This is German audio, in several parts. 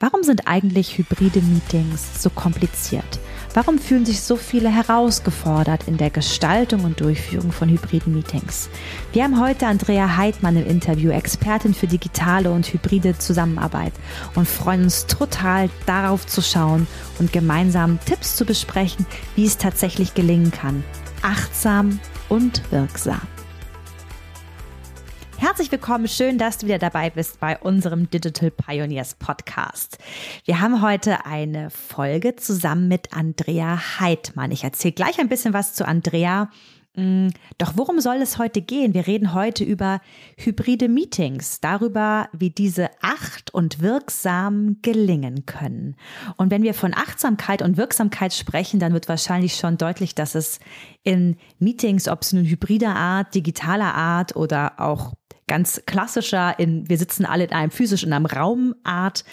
Warum sind eigentlich hybride Meetings so kompliziert? Warum fühlen sich so viele herausgefordert in der Gestaltung und Durchführung von hybriden Meetings? Wir haben heute Andrea Heidmann im Interview, Expertin für digitale und hybride Zusammenarbeit und freuen uns total darauf zu schauen und gemeinsam Tipps zu besprechen, wie es tatsächlich gelingen kann. Achtsam und wirksam. Herzlich willkommen, schön, dass du wieder dabei bist bei unserem Digital Pioneers Podcast. Wir haben heute eine Folge zusammen mit Andrea Heidmann. Ich erzähle gleich ein bisschen was zu Andrea. Mm, doch worum soll es heute gehen? Wir reden heute über hybride Meetings, darüber, wie diese acht und wirksam gelingen können. Und wenn wir von Achtsamkeit und Wirksamkeit sprechen, dann wird wahrscheinlich schon deutlich, dass es in Meetings, ob es nun hybrider Art, digitaler Art oder auch ganz klassischer in, wir sitzen alle in einem physisch in einem Raumart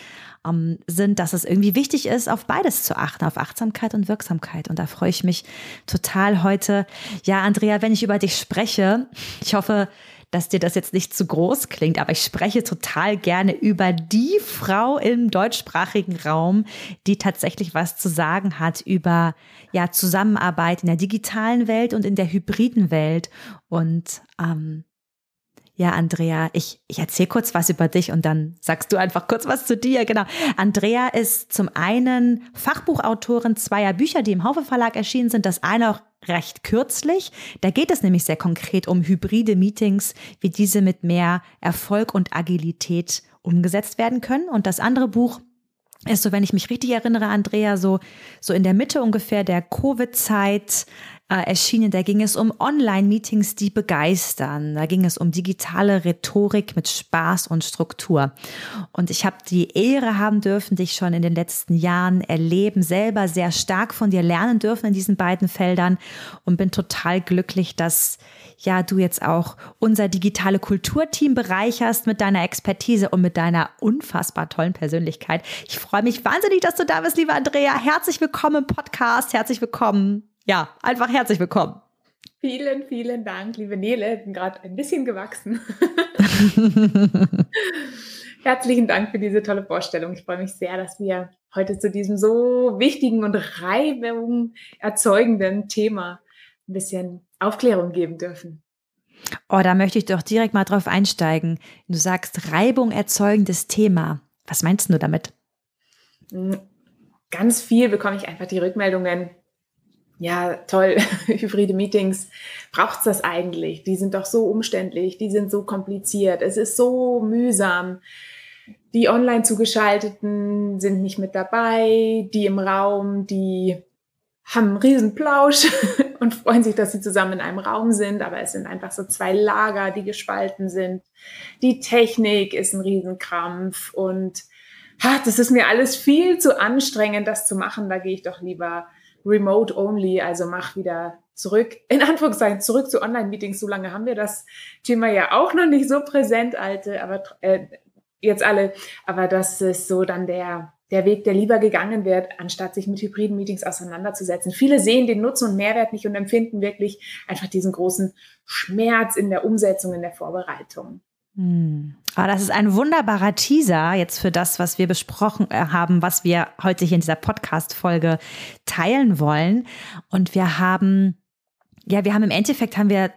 ähm, sind, dass es irgendwie wichtig ist, auf beides zu achten, auf Achtsamkeit und Wirksamkeit. Und da freue ich mich total heute. Ja, Andrea, wenn ich über dich spreche, ich hoffe, dass dir das jetzt nicht zu groß klingt, aber ich spreche total gerne über die Frau im deutschsprachigen Raum, die tatsächlich was zu sagen hat über ja Zusammenarbeit in der digitalen Welt und in der hybriden Welt und ähm, ja, Andrea, ich, ich erzähle kurz was über dich und dann sagst du einfach kurz was zu dir. Genau. Andrea ist zum einen Fachbuchautorin zweier Bücher, die im Haufe Verlag erschienen sind. Das eine auch recht kürzlich. Da geht es nämlich sehr konkret um hybride Meetings, wie diese mit mehr Erfolg und Agilität umgesetzt werden können. Und das andere Buch ist so, wenn ich mich richtig erinnere, Andrea, so, so in der Mitte ungefähr der Covid-Zeit äh, erschienen. Da ging es um Online-Meetings, die begeistern. Da ging es um digitale Rhetorik mit Spaß und Struktur. Und ich habe die Ehre haben dürfen, dich schon in den letzten Jahren erleben, selber sehr stark von dir lernen dürfen in diesen beiden Feldern und bin total glücklich, dass ja du jetzt auch unser digitale Kulturteam bereicherst mit deiner Expertise und mit deiner unfassbar tollen Persönlichkeit. Ich freue mich wahnsinnig, dass du da bist, liebe Andrea. Herzlich willkommen im Podcast. Herzlich willkommen ja, einfach herzlich willkommen. Vielen, vielen Dank, liebe Nele. Ich bin gerade ein bisschen gewachsen. Herzlichen Dank für diese tolle Vorstellung. Ich freue mich sehr, dass wir heute zu diesem so wichtigen und Reibung erzeugenden Thema ein bisschen Aufklärung geben dürfen. Oh, da möchte ich doch direkt mal drauf einsteigen. Du sagst Reibung erzeugendes Thema. Was meinst du damit? Hm, ganz viel bekomme ich einfach die Rückmeldungen ja, toll, hybride Meetings, braucht's das eigentlich? Die sind doch so umständlich, die sind so kompliziert, es ist so mühsam. Die online zugeschalteten sind nicht mit dabei, die im Raum, die haben einen Riesenplausch und freuen sich, dass sie zusammen in einem Raum sind, aber es sind einfach so zwei Lager, die gespalten sind. Die Technik ist ein Riesenkrampf und ha, das ist mir alles viel zu anstrengend, das zu machen. Da gehe ich doch lieber remote only, also mach wieder zurück, in Anführungszeichen zurück zu Online-Meetings. So lange haben wir das Thema ja auch noch nicht so präsent, alte, aber äh, jetzt alle. Aber das ist so dann der, der Weg, der lieber gegangen wird, anstatt sich mit hybriden Meetings auseinanderzusetzen. Viele sehen den Nutzen und Mehrwert nicht und empfinden wirklich einfach diesen großen Schmerz in der Umsetzung, in der Vorbereitung. Hm. Aber das ist ein wunderbarer Teaser jetzt für das, was wir besprochen äh, haben, was wir heute hier in dieser Podcast-Folge teilen wollen. Und wir haben, ja, wir haben im Endeffekt haben wir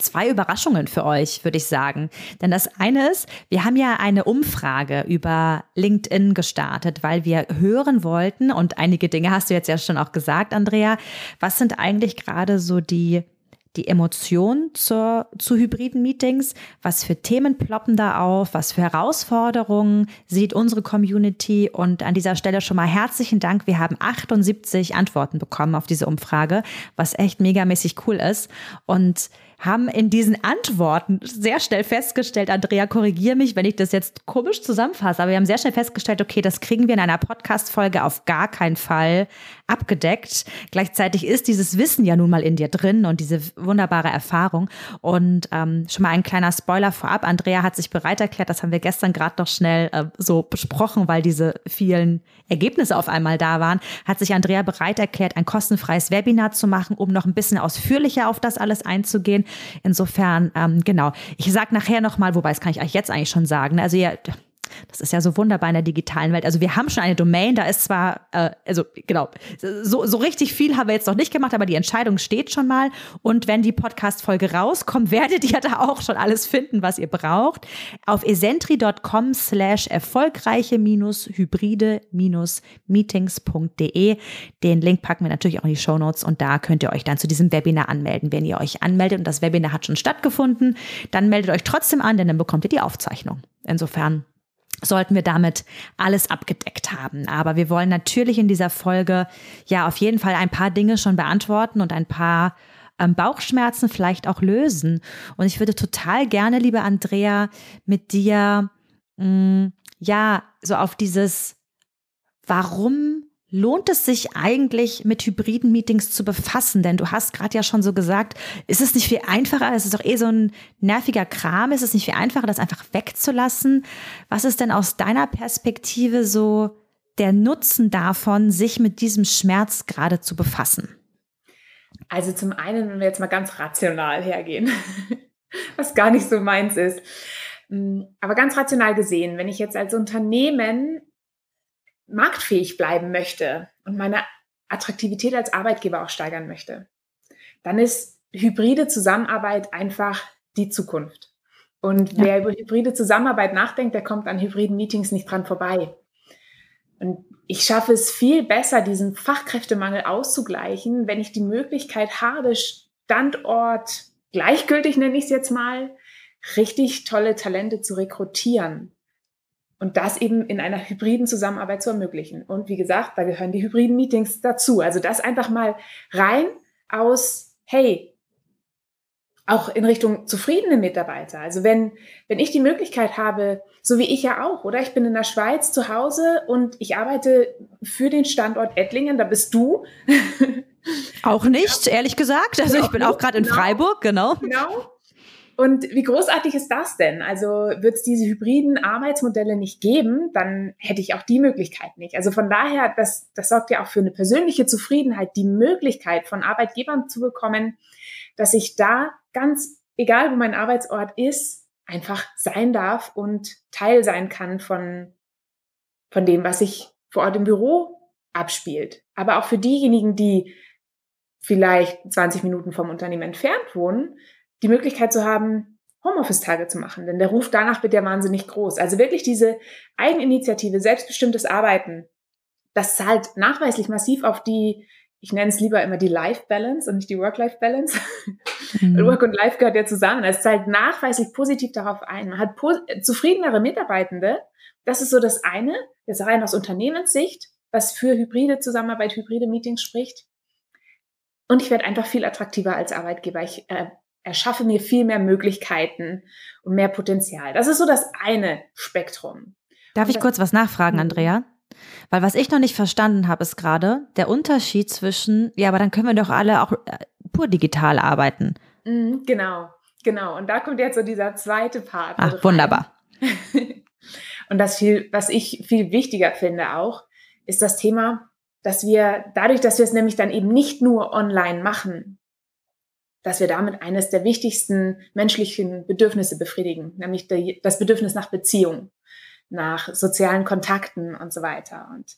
zwei Überraschungen für euch, würde ich sagen. Denn das eine ist, wir haben ja eine Umfrage über LinkedIn gestartet, weil wir hören wollten, und einige Dinge hast du jetzt ja schon auch gesagt, Andrea, was sind eigentlich gerade so die die Emotion zur, zu hybriden Meetings? Was für Themen ploppen da auf? Was für Herausforderungen sieht unsere Community? Und an dieser Stelle schon mal herzlichen Dank. Wir haben 78 Antworten bekommen auf diese Umfrage, was echt megamäßig cool ist. Und haben in diesen Antworten sehr schnell festgestellt, Andrea, korrigier mich, wenn ich das jetzt komisch zusammenfasse, aber wir haben sehr schnell festgestellt, okay, das kriegen wir in einer Podcast-Folge auf gar keinen Fall abgedeckt. Gleichzeitig ist dieses Wissen ja nun mal in dir drin und diese wunderbare Erfahrung. Und ähm, schon mal ein kleiner Spoiler vorab. Andrea hat sich bereit erklärt, das haben wir gestern gerade noch schnell äh, so besprochen, weil diese vielen Ergebnisse auf einmal da waren, hat sich Andrea bereit erklärt, ein kostenfreies Webinar zu machen, um noch ein bisschen ausführlicher auf das alles einzugehen. Insofern, ähm, genau. Ich sage nachher nochmal, wobei das kann ich euch jetzt eigentlich schon sagen. Also ihr Das ist ja so wunderbar in der digitalen Welt. Also wir haben schon eine Domain, da ist zwar, äh, also genau, so, so richtig viel haben wir jetzt noch nicht gemacht, aber die Entscheidung steht schon mal. Und wenn die Podcast-Folge rauskommt, werdet ihr da auch schon alles finden, was ihr braucht. Auf esentri.com slash erfolgreiche hybride meetings.de. Den Link packen wir natürlich auch in die Show Notes und da könnt ihr euch dann zu diesem Webinar anmelden. Wenn ihr euch anmeldet und das Webinar hat schon stattgefunden, dann meldet euch trotzdem an, denn dann bekommt ihr die Aufzeichnung. Insofern sollten wir damit alles abgedeckt haben. Aber wir wollen natürlich in dieser Folge ja auf jeden Fall ein paar Dinge schon beantworten und ein paar ähm, Bauchschmerzen vielleicht auch lösen. Und ich würde total gerne, liebe Andrea, mit dir mh, mm, ja so auf dieses Warum lohnt es sich eigentlich mit hybriden Meetings zu befassen? Denn du hast gerade ja schon so gesagt, ist es nicht viel einfacher? Es ist doch eh so ein nerviger Kram. Ist es nicht viel einfacher, das einfach wegzulassen? Was ist denn aus deiner Perspektive so der Nutzen davon, sich mit diesem Schmerz gerade zu befassen? Also zum einen, wenn wir jetzt mal ganz rational hergehen, was gar nicht so meins ist. Mm, aber ganz rational gesehen, wenn ich jetzt als Unternehmen marktfähig bleiben möchte und meine Attraktivität als Arbeitgeber auch steigern möchte, dann ist hybride Zusammenarbeit einfach die Zukunft. Und ja. wer über hybride Zusammenarbeit nachdenkt, der kommt an hybriden Meetings nicht dran vorbei. Und ich schaffe es viel besser, diesen Fachkräftemangel auszugleichen, wenn ich die Möglichkeit habe, Standort gleichgültig nenne ich es jetzt mal, richtig tolle Talente zu rekrutieren. Und das eben in einer hybriden Zusammenarbeit zu ermöglichen. Und wie gesagt, da gehören die hybriden Meetings dazu. Also das einfach mal rein aus, hey, auch in Richtung zufriedene Mitarbeiter. Also wenn, wenn ich die Möglichkeit habe, so wie ich ja auch, oder ich bin in der Schweiz zu Hause und ich arbeite für den Standort Ettlingen, da bist du. Auch nicht, ehrlich gesagt. Also ich bin auch gerade in genau. Freiburg, genau. Genau. Und wie großartig ist das denn? Also wird es diese hybriden Arbeitsmodelle nicht geben, dann hätte ich auch die Möglichkeit nicht. Also von daher, das, das sorgt ja auch für eine persönliche Zufriedenheit, die Möglichkeit von Arbeitgebern zu bekommen, dass ich da ganz, egal wo mein Arbeitsort ist, einfach sein darf und Teil sein kann von, von dem, was sich vor Ort im Büro abspielt. Aber auch für diejenigen, die vielleicht 20 Minuten vom Unternehmen entfernt wohnen, die Möglichkeit zu haben, Homeoffice-Tage zu machen. Denn der Ruf danach wird ja wahnsinnig groß. Also wirklich diese Eigeninitiative, selbstbestimmtes Arbeiten, das zahlt nachweislich massiv auf die, ich nenne es lieber immer die Life-Balance und nicht die Work-Life-Balance. Mhm. Work und Life gehört ja zusammen. Es zahlt nachweislich positiv darauf ein. Man hat zufriedenere Mitarbeitende. Das ist so das eine, das rein aus Unternehmenssicht, was für hybride Zusammenarbeit, hybride Meetings spricht. Und ich werde einfach viel attraktiver als Arbeitgeber. Ich äh, erschaffe mir viel mehr Möglichkeiten und mehr Potenzial. Das ist so das eine Spektrum. Darf ich kurz was nachfragen, mhm. Andrea? Weil was ich noch nicht verstanden habe, ist gerade der Unterschied zwischen, ja, aber dann können wir doch alle auch äh, pur digital arbeiten. Mhm, genau, genau. Und da kommt jetzt so dieser zweite Part. Ach, rein. wunderbar. und das viel, was ich viel wichtiger finde auch, ist das Thema, dass wir dadurch, dass wir es nämlich dann eben nicht nur online machen, dass wir damit eines der wichtigsten menschlichen Bedürfnisse befriedigen, nämlich das Bedürfnis nach Beziehung, nach sozialen Kontakten und so weiter. Und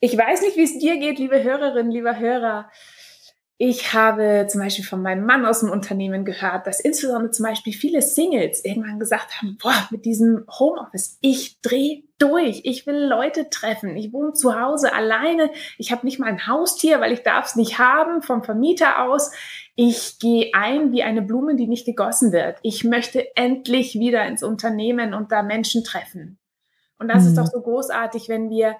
ich weiß nicht, wie es dir geht, liebe Hörerinnen, lieber Hörer. Ich habe zum Beispiel von meinem Mann aus dem Unternehmen gehört, dass insbesondere zum Beispiel viele Singles irgendwann gesagt haben, boah, mit diesem Homeoffice, ich drehe durch, ich will Leute treffen, ich wohne zu Hause alleine, ich habe nicht mal ein Haustier, weil ich darf es nicht haben vom Vermieter aus. Ich gehe ein wie eine Blume, die nicht gegossen wird. Ich möchte endlich wieder ins Unternehmen und da Menschen treffen. Und das mhm. ist doch so großartig, wenn wir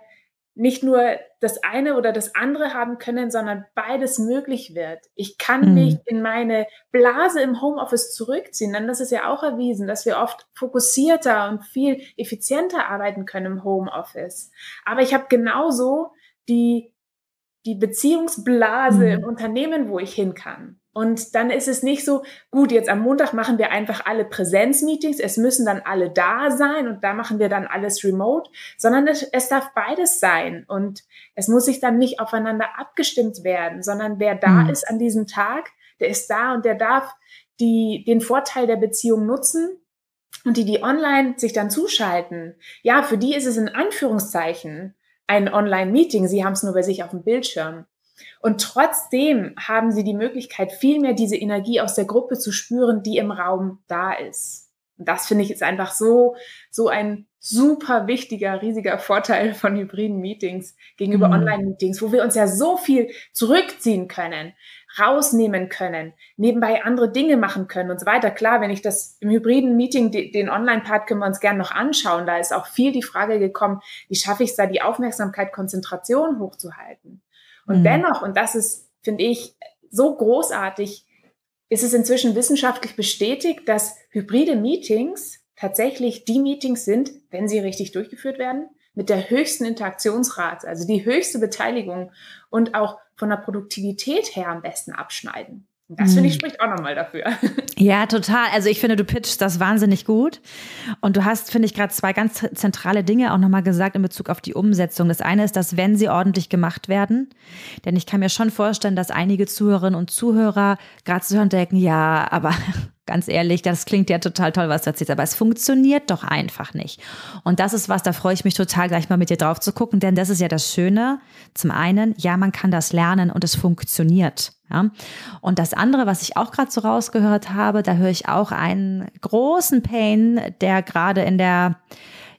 nicht nur das eine oder das andere haben können, sondern beides möglich wird. Ich kann mhm. mich in meine Blase im Homeoffice zurückziehen, denn das ist ja auch erwiesen, dass wir oft fokussierter und viel effizienter arbeiten können im Homeoffice. Aber ich habe genauso die, die Beziehungsblase mhm. im Unternehmen, wo ich hin kann. Und dann ist es nicht so, gut, jetzt am Montag machen wir einfach alle Präsenzmeetings, es müssen dann alle da sein und da machen wir dann alles remote, sondern es, es, darf beides sein. Und es muss sich dann nicht aufeinander abgestimmt werden, sondern wer da mhm. ist an diesem Tag, der ist da und der darf die, den Vorteil der Beziehung nutzen und die, die online sich dann zuschalten, ja, für die ist es in Anführungszeichen ein Online-Meeting. Sie haben es nur bei sich auf dem Bildschirm. Und trotzdem haben sie die Möglichkeit, viel mehr diese Energie aus der Gruppe zu spüren, die im Raum da ist. Und das finde ich ist einfach so, so ein super wichtiger, riesiger Vorteil von hybriden Meetings gegenüber mhm. Online-Meetings, wo wir uns ja so viel zurückziehen können, rausnehmen können, nebenbei andere Dinge machen können und so weiter. Klar, wenn ich das im hybriden Meeting, den Online-Part können wir uns gerne noch anschauen. Da ist auch viel die Frage gekommen, wie schaffe ich es da, die Aufmerksamkeit, Konzentration hochzuhalten? Und mhm. dennoch, und das ist, finde ich, so großartig, ist es inzwischen wissenschaftlich bestätigt, dass hybride Meetings tatsächlich die Meetings sind, wenn sie richtig durchgeführt werden, mit der höchsten Interaktionsrate, also die höchste Beteiligung und auch von der Produktivität her am besten abschneiden. Das finde ich mhm. spricht auch nochmal dafür. Ja, total. Also ich finde, du pitchst das wahnsinnig gut. Und du hast, finde ich, gerade zwei ganz zentrale Dinge auch nochmal gesagt in Bezug auf die Umsetzung. Das eine ist, dass wenn sie ordentlich gemacht werden, denn ich kann mir schon vorstellen, dass einige Zuhörerinnen und Zuhörer gerade zu hören denken, ja, aber Ganz ehrlich, das klingt ja total toll, was du erzählst, aber es funktioniert doch einfach nicht. Und das ist was, da freue ich mich total, gleich mal mit dir drauf zu gucken, denn das ist ja das Schöne. Zum einen, ja, man kann das lernen und es funktioniert. Ja. Und das andere, was ich auch gerade so rausgehört habe, da höre ich auch einen großen Pain, der gerade in der,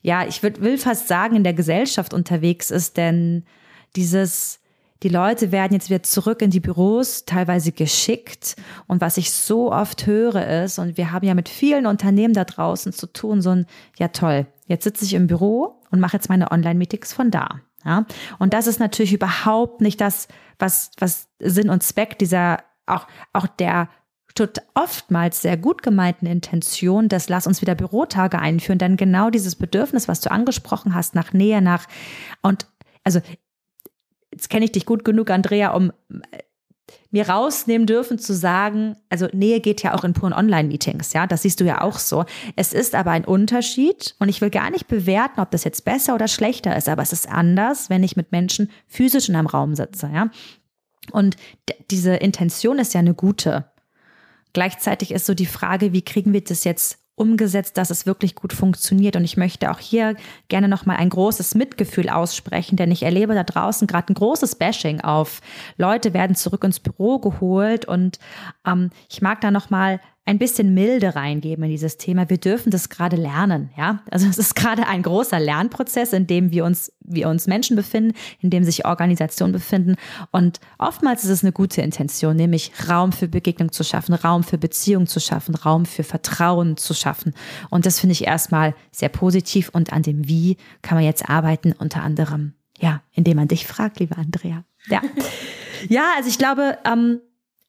ja, ich würd, will fast sagen, in der Gesellschaft unterwegs ist, denn dieses, die Leute werden jetzt wieder zurück in die Büros, teilweise geschickt. Und was ich so oft höre ist, und wir haben ja mit vielen Unternehmen da draußen zu tun, so ein, ja toll, jetzt sitze ich im Büro und mache jetzt meine Online-Meetings von da. Ja, und das ist natürlich überhaupt nicht das, was, was Sinn und Zweck dieser, auch, auch der oftmals sehr gut gemeinten Intention, dass lass uns wieder Bürotage einführen, denn genau dieses Bedürfnis, was du angesprochen hast, nach Nähe, nach, und also jetzt kenne ich dich gut genug, Andrea, um äh, mir rausnehmen dürfen zu sagen, also Nähe geht ja auch in puren Online-Meetings, ja, das siehst du ja auch so. Es ist aber ein Unterschied und ich will gar nicht bewerten, ob das jetzt besser oder schlechter ist, aber es ist anders, wenn ich mit Menschen physisch in einem Raum sitze, ja. Und diese Intention ist ja eine gute. Gleichzeitig ist so die Frage, wie kriegen wir das jetzt umgesetzt, dass es wirklich gut funktioniert. Und ich möchte auch hier gerne nochmal ein großes Mitgefühl aussprechen, denn ich erlebe da draußen gerade ein großes Bashing auf. Leute werden zurück ins Büro geholt und ähm, ich mag da nochmal ein bisschen Milde reingeben in dieses Thema. Wir dürfen das gerade lernen, ja. Also es ist gerade ein großer Lernprozess, in dem wir uns, wir uns Menschen befinden, in dem sich Organisationen befinden. Und oftmals ist es eine gute Intention, nämlich Raum für Begegnung zu schaffen, Raum für Beziehung zu schaffen, Raum für Vertrauen zu schaffen. Und das finde ich erstmal sehr positiv. Und an dem Wie kann man jetzt arbeiten, unter anderem, ja, indem man dich fragt, liebe Andrea. Ja. Ja, also ich glaube, ähm,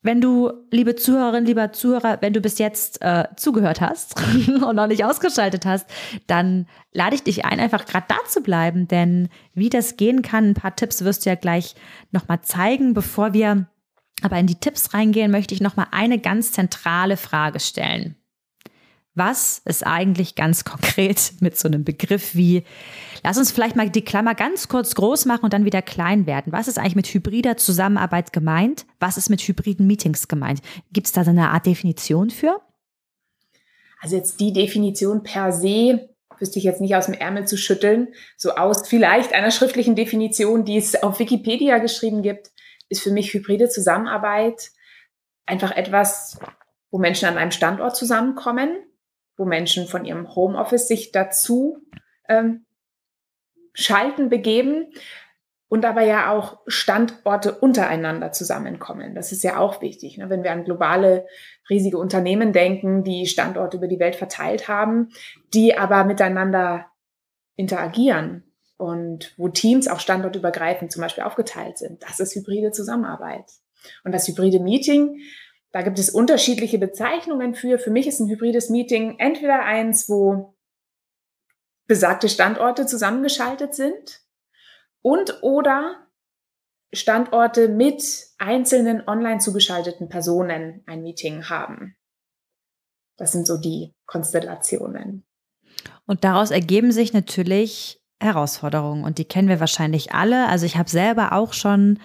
wenn du, liebe Zuhörerin, lieber Zuhörer, wenn du bis jetzt äh, zugehört hast und noch nicht ausgeschaltet hast, dann lade ich dich ein, einfach gerade da zu bleiben, denn wie das gehen kann, ein paar Tipps wirst du ja gleich nochmal zeigen. Bevor wir aber in die Tipps reingehen, möchte ich nochmal eine ganz zentrale Frage stellen. Was ist eigentlich ganz konkret mit so einem Begriff wie Lass uns vielleicht mal die Klammer ganz kurz groß machen und dann wieder klein werden. Was ist eigentlich mit hybrider Zusammenarbeit gemeint? Was ist mit hybriden Meetings gemeint? Gibt es da so eine Art Definition für? Also jetzt die Definition per se wüsste ich jetzt nicht aus dem Ärmel zu schütteln. So aus vielleicht einer schriftlichen Definition, die es auf Wikipedia geschrieben gibt, ist für mich hybride Zusammenarbeit einfach etwas, wo Menschen an einem Standort zusammenkommen, wo Menschen von ihrem Homeoffice sich dazu ähm, Schalten begeben und aber ja auch Standorte untereinander zusammenkommen. Das ist ja auch wichtig, ne? wenn wir an globale, riesige Unternehmen denken, die Standorte über die Welt verteilt haben, die aber miteinander interagieren und wo Teams auch standortübergreifend zum Beispiel aufgeteilt sind. Das ist hybride Zusammenarbeit. Und das hybride Meeting, da gibt es unterschiedliche Bezeichnungen für. Für mich ist ein hybrides Meeting entweder eins, wo besagte Standorte zusammengeschaltet sind und oder Standorte mit einzelnen online zugeschalteten Personen ein Meeting haben. Das sind so die Konstellationen. Und daraus ergeben sich natürlich Herausforderungen und die kennen wir wahrscheinlich alle. Also ich habe selber auch schon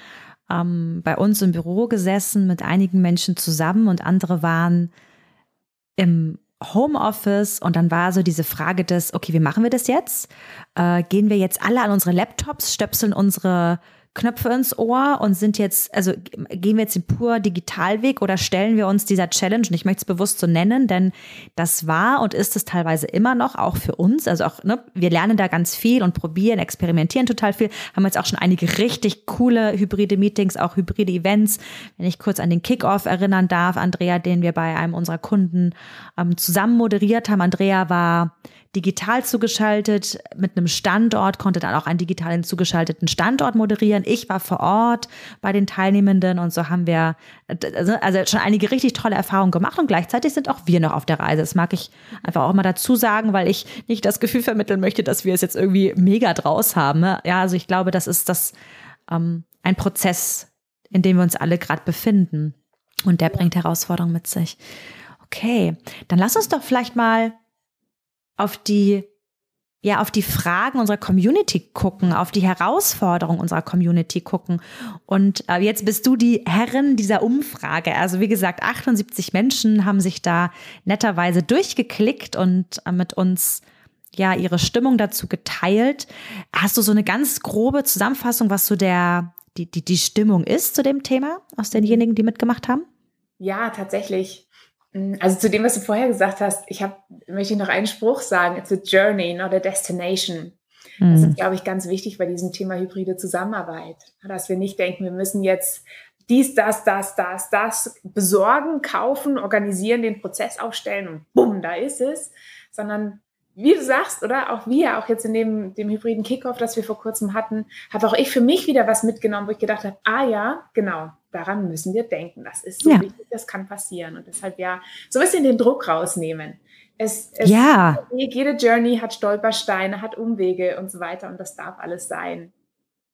ähm, bei uns im Büro gesessen mit einigen Menschen zusammen und andere waren im Homeoffice und dann war so diese Frage des, okay, wie machen wir das jetzt? Äh, gehen wir jetzt alle an unsere Laptops, stöpseln unsere Knöpfe ins Ohr und sind jetzt, also gehen wir jetzt den pur Digitalweg oder stellen wir uns dieser Challenge, und ich möchte es bewusst so nennen, denn das war und ist es teilweise immer noch, auch für uns. Also auch, ne, wir lernen da ganz viel und probieren, experimentieren total viel. Haben jetzt auch schon einige richtig coole hybride Meetings, auch hybride Events. Wenn ich kurz an den Kickoff erinnern darf, Andrea, den wir bei einem unserer Kunden ähm, zusammen moderiert haben. Andrea war digital zugeschaltet mit einem Standort, konnte dann auch einen digital zugeschalteten Standort moderieren. Ich war vor Ort bei den Teilnehmenden und so haben wir also, also schon einige richtig tolle Erfahrungen gemacht und gleichzeitig sind auch wir noch auf der Reise. Das mag ich einfach auch mal dazu sagen, weil ich nicht das Gefühl vermitteln möchte, dass wir es jetzt irgendwie mega draus haben. Ja, also ich glaube, das ist das ähm, ein Prozess, in dem wir uns alle gerade befinden und der bringt Herausforderungen mit sich. Okay, dann lass uns doch vielleicht mal auf die ja, auf die Fragen unserer Community gucken, auf die Herausforderungen unserer Community gucken. Und äh, jetzt bist du die Herrin dieser Umfrage. Also wie gesagt, 78 Menschen haben sich da netterweise durchgeklickt und äh, mit uns ja ihre Stimmung dazu geteilt. Hast du so eine ganz grobe Zusammenfassung, was so der die, die, die Stimmung ist zu dem Thema aus denjenigen, die mitgemacht haben? Ja, tatsächlich. Mm, also zu dem, was du vorher gesagt hast, ich habe, möchte ich noch einen Spruch sagen, it's a journey, not a destination. Mhm. Das ist, glaube ich, ganz wichtig bei diesem Thema hybride Zusammenarbeit. Dass wir nicht denken, wir müssen jetzt dies, das, das, das, das besorgen, kaufen, organisieren, den Prozess aufstellen und bumm, da ist es, sondern wie du sagst, oder auch wir, auch jetzt in dem, dem hybriden Kickoff, das wir vor kurzem hatten, habe auch ich für mich wieder was mitgenommen, wo ich gedacht habe, ah ja, genau, daran müssen wir denken. Das ist so ja. wichtig, das kann passieren. Und deshalb ja, so ein bisschen den Druck rausnehmen. Es, es, ja. Jede Journey hat Stolpersteine, hat Umwege und so weiter und das darf alles sein.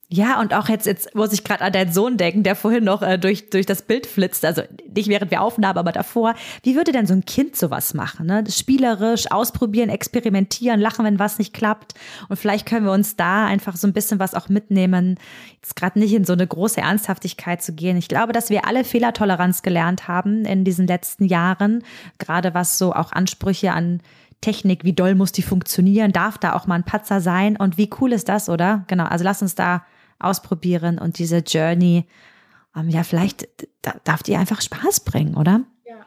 Ja, und auch jetzt, jetzt muss ich gerade an deinen Sohn denken, der vorhin noch äh, durch, durch das Bild flitzt, also nicht während wir aufnahmen, aber davor. Wie würde denn so ein Kind sowas machen? Ne? Spielerisch, ausprobieren, experimentieren, lachen, wenn was nicht klappt. Und vielleicht können wir uns da einfach so ein bisschen was auch mitnehmen, jetzt gerade nicht in so eine große Ernsthaftigkeit zu gehen. Ich glaube, dass wir alle Fehlertoleranz gelernt haben in diesen letzten Jahren, gerade was so auch Ansprüche an Technik, wie doll muss die funktionieren, darf da auch mal ein Patzer sein und wie cool ist das, oder? Genau, also lass uns da ausprobieren und diese Journey, ähm, ja, vielleicht darf die einfach Spaß bringen, oder? Ja,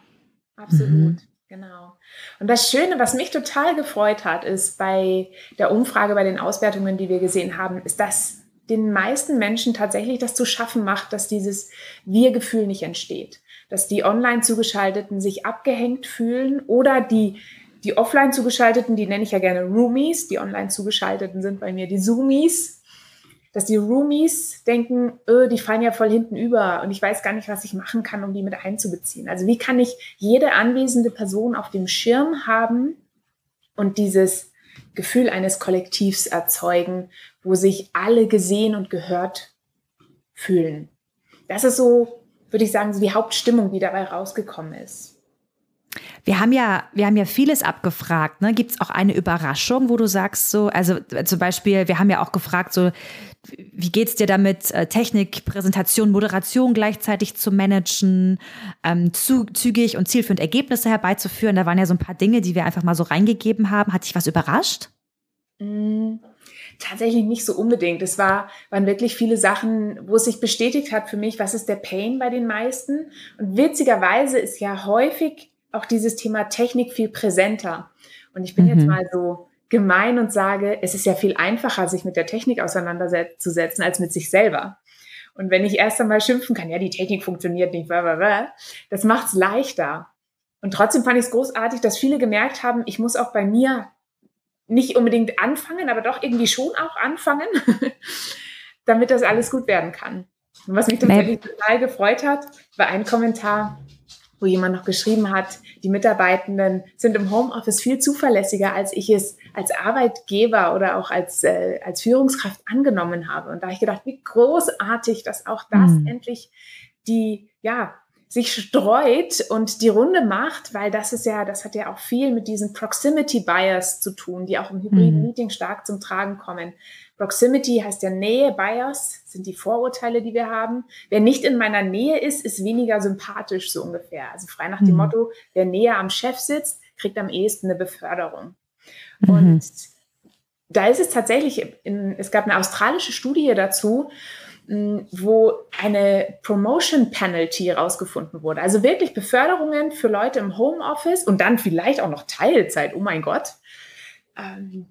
absolut. Mhm. Genau. Und das Schöne, was mich total gefreut hat, ist bei der Umfrage, bei den Auswertungen, die wir gesehen haben, ist, dass den meisten Menschen tatsächlich das zu schaffen macht, dass dieses Wir-Gefühl nicht entsteht. Dass die online zugeschalteten sich abgehängt fühlen oder die, die offline zugeschalteten, die nenne ich ja gerne Roomies, die online zugeschalteten sind bei mir die Zoomies, dass die Roomies denken, öh, die fallen ja voll hinten über und ich weiß gar nicht, was ich machen kann, um die mit einzubeziehen. Also wie kann ich jede anwesende Person auf dem Schirm haben und dieses Gefühl eines Kollektivs erzeugen, wo sich alle gesehen und gehört fühlen. Das ist so, würde ich sagen, so die Hauptstimmung, die dabei rausgekommen ist. Wir haben ja, wir haben ja vieles abgefragt. Ne? Gibt es auch eine Überraschung, wo du sagst so, also äh, zum Beispiel, wir haben ja auch gefragt so, wie geht's dir damit, äh, Technik, Präsentation, Moderation gleichzeitig zu managen, ähm, zu, zügig und zielführend Ergebnisse herbeizuführen? Da waren ja so ein paar Dinge, die wir einfach mal so reingegeben haben. Hat dich was überrascht? Mm, tatsächlich nicht so unbedingt. Es war, waren wirklich viele Sachen, wo es sich bestätigt hat für mich, was ist der Pain bei den meisten. Und witzigerweise ist ja häufig auch dieses Thema Technik viel präsenter. Und ich bin mhm. jetzt mal so gemein und sage, es ist ja viel einfacher, sich mit der Technik auseinanderzusetzen, als mit sich selber. Und wenn ich erst einmal schimpfen kann, ja, die Technik funktioniert nicht, das macht es leichter. Und trotzdem fand ich es großartig, dass viele gemerkt haben, ich muss auch bei mir nicht unbedingt anfangen, aber doch irgendwie schon auch anfangen, damit das alles gut werden kann. Und was mich tatsächlich total gefreut hat, war ein Kommentar, wo jemand noch geschrieben hat, die Mitarbeitenden sind im Homeoffice viel zuverlässiger, als ich es als Arbeitgeber oder auch als, äh, als Führungskraft angenommen habe. Und da habe ich gedacht, wie großartig, dass auch das mhm. endlich die, ja, sich streut und die Runde macht, weil das ist ja, das hat ja auch viel mit diesen Proximity Bias zu tun, die auch im hybriden mhm. Meeting stark zum Tragen kommen. Proximity heißt ja Nähe, Bias sind die Vorurteile, die wir haben. Wer nicht in meiner Nähe ist, ist weniger sympathisch, so ungefähr. Also frei nach dem mhm. Motto, wer näher am Chef sitzt, kriegt am ehesten eine Beförderung. Mhm. Und da ist es tatsächlich, in, es gab eine australische Studie dazu, wo eine Promotion Penalty herausgefunden wurde. Also wirklich Beförderungen für Leute im Homeoffice und dann vielleicht auch noch Teilzeit, oh mein Gott,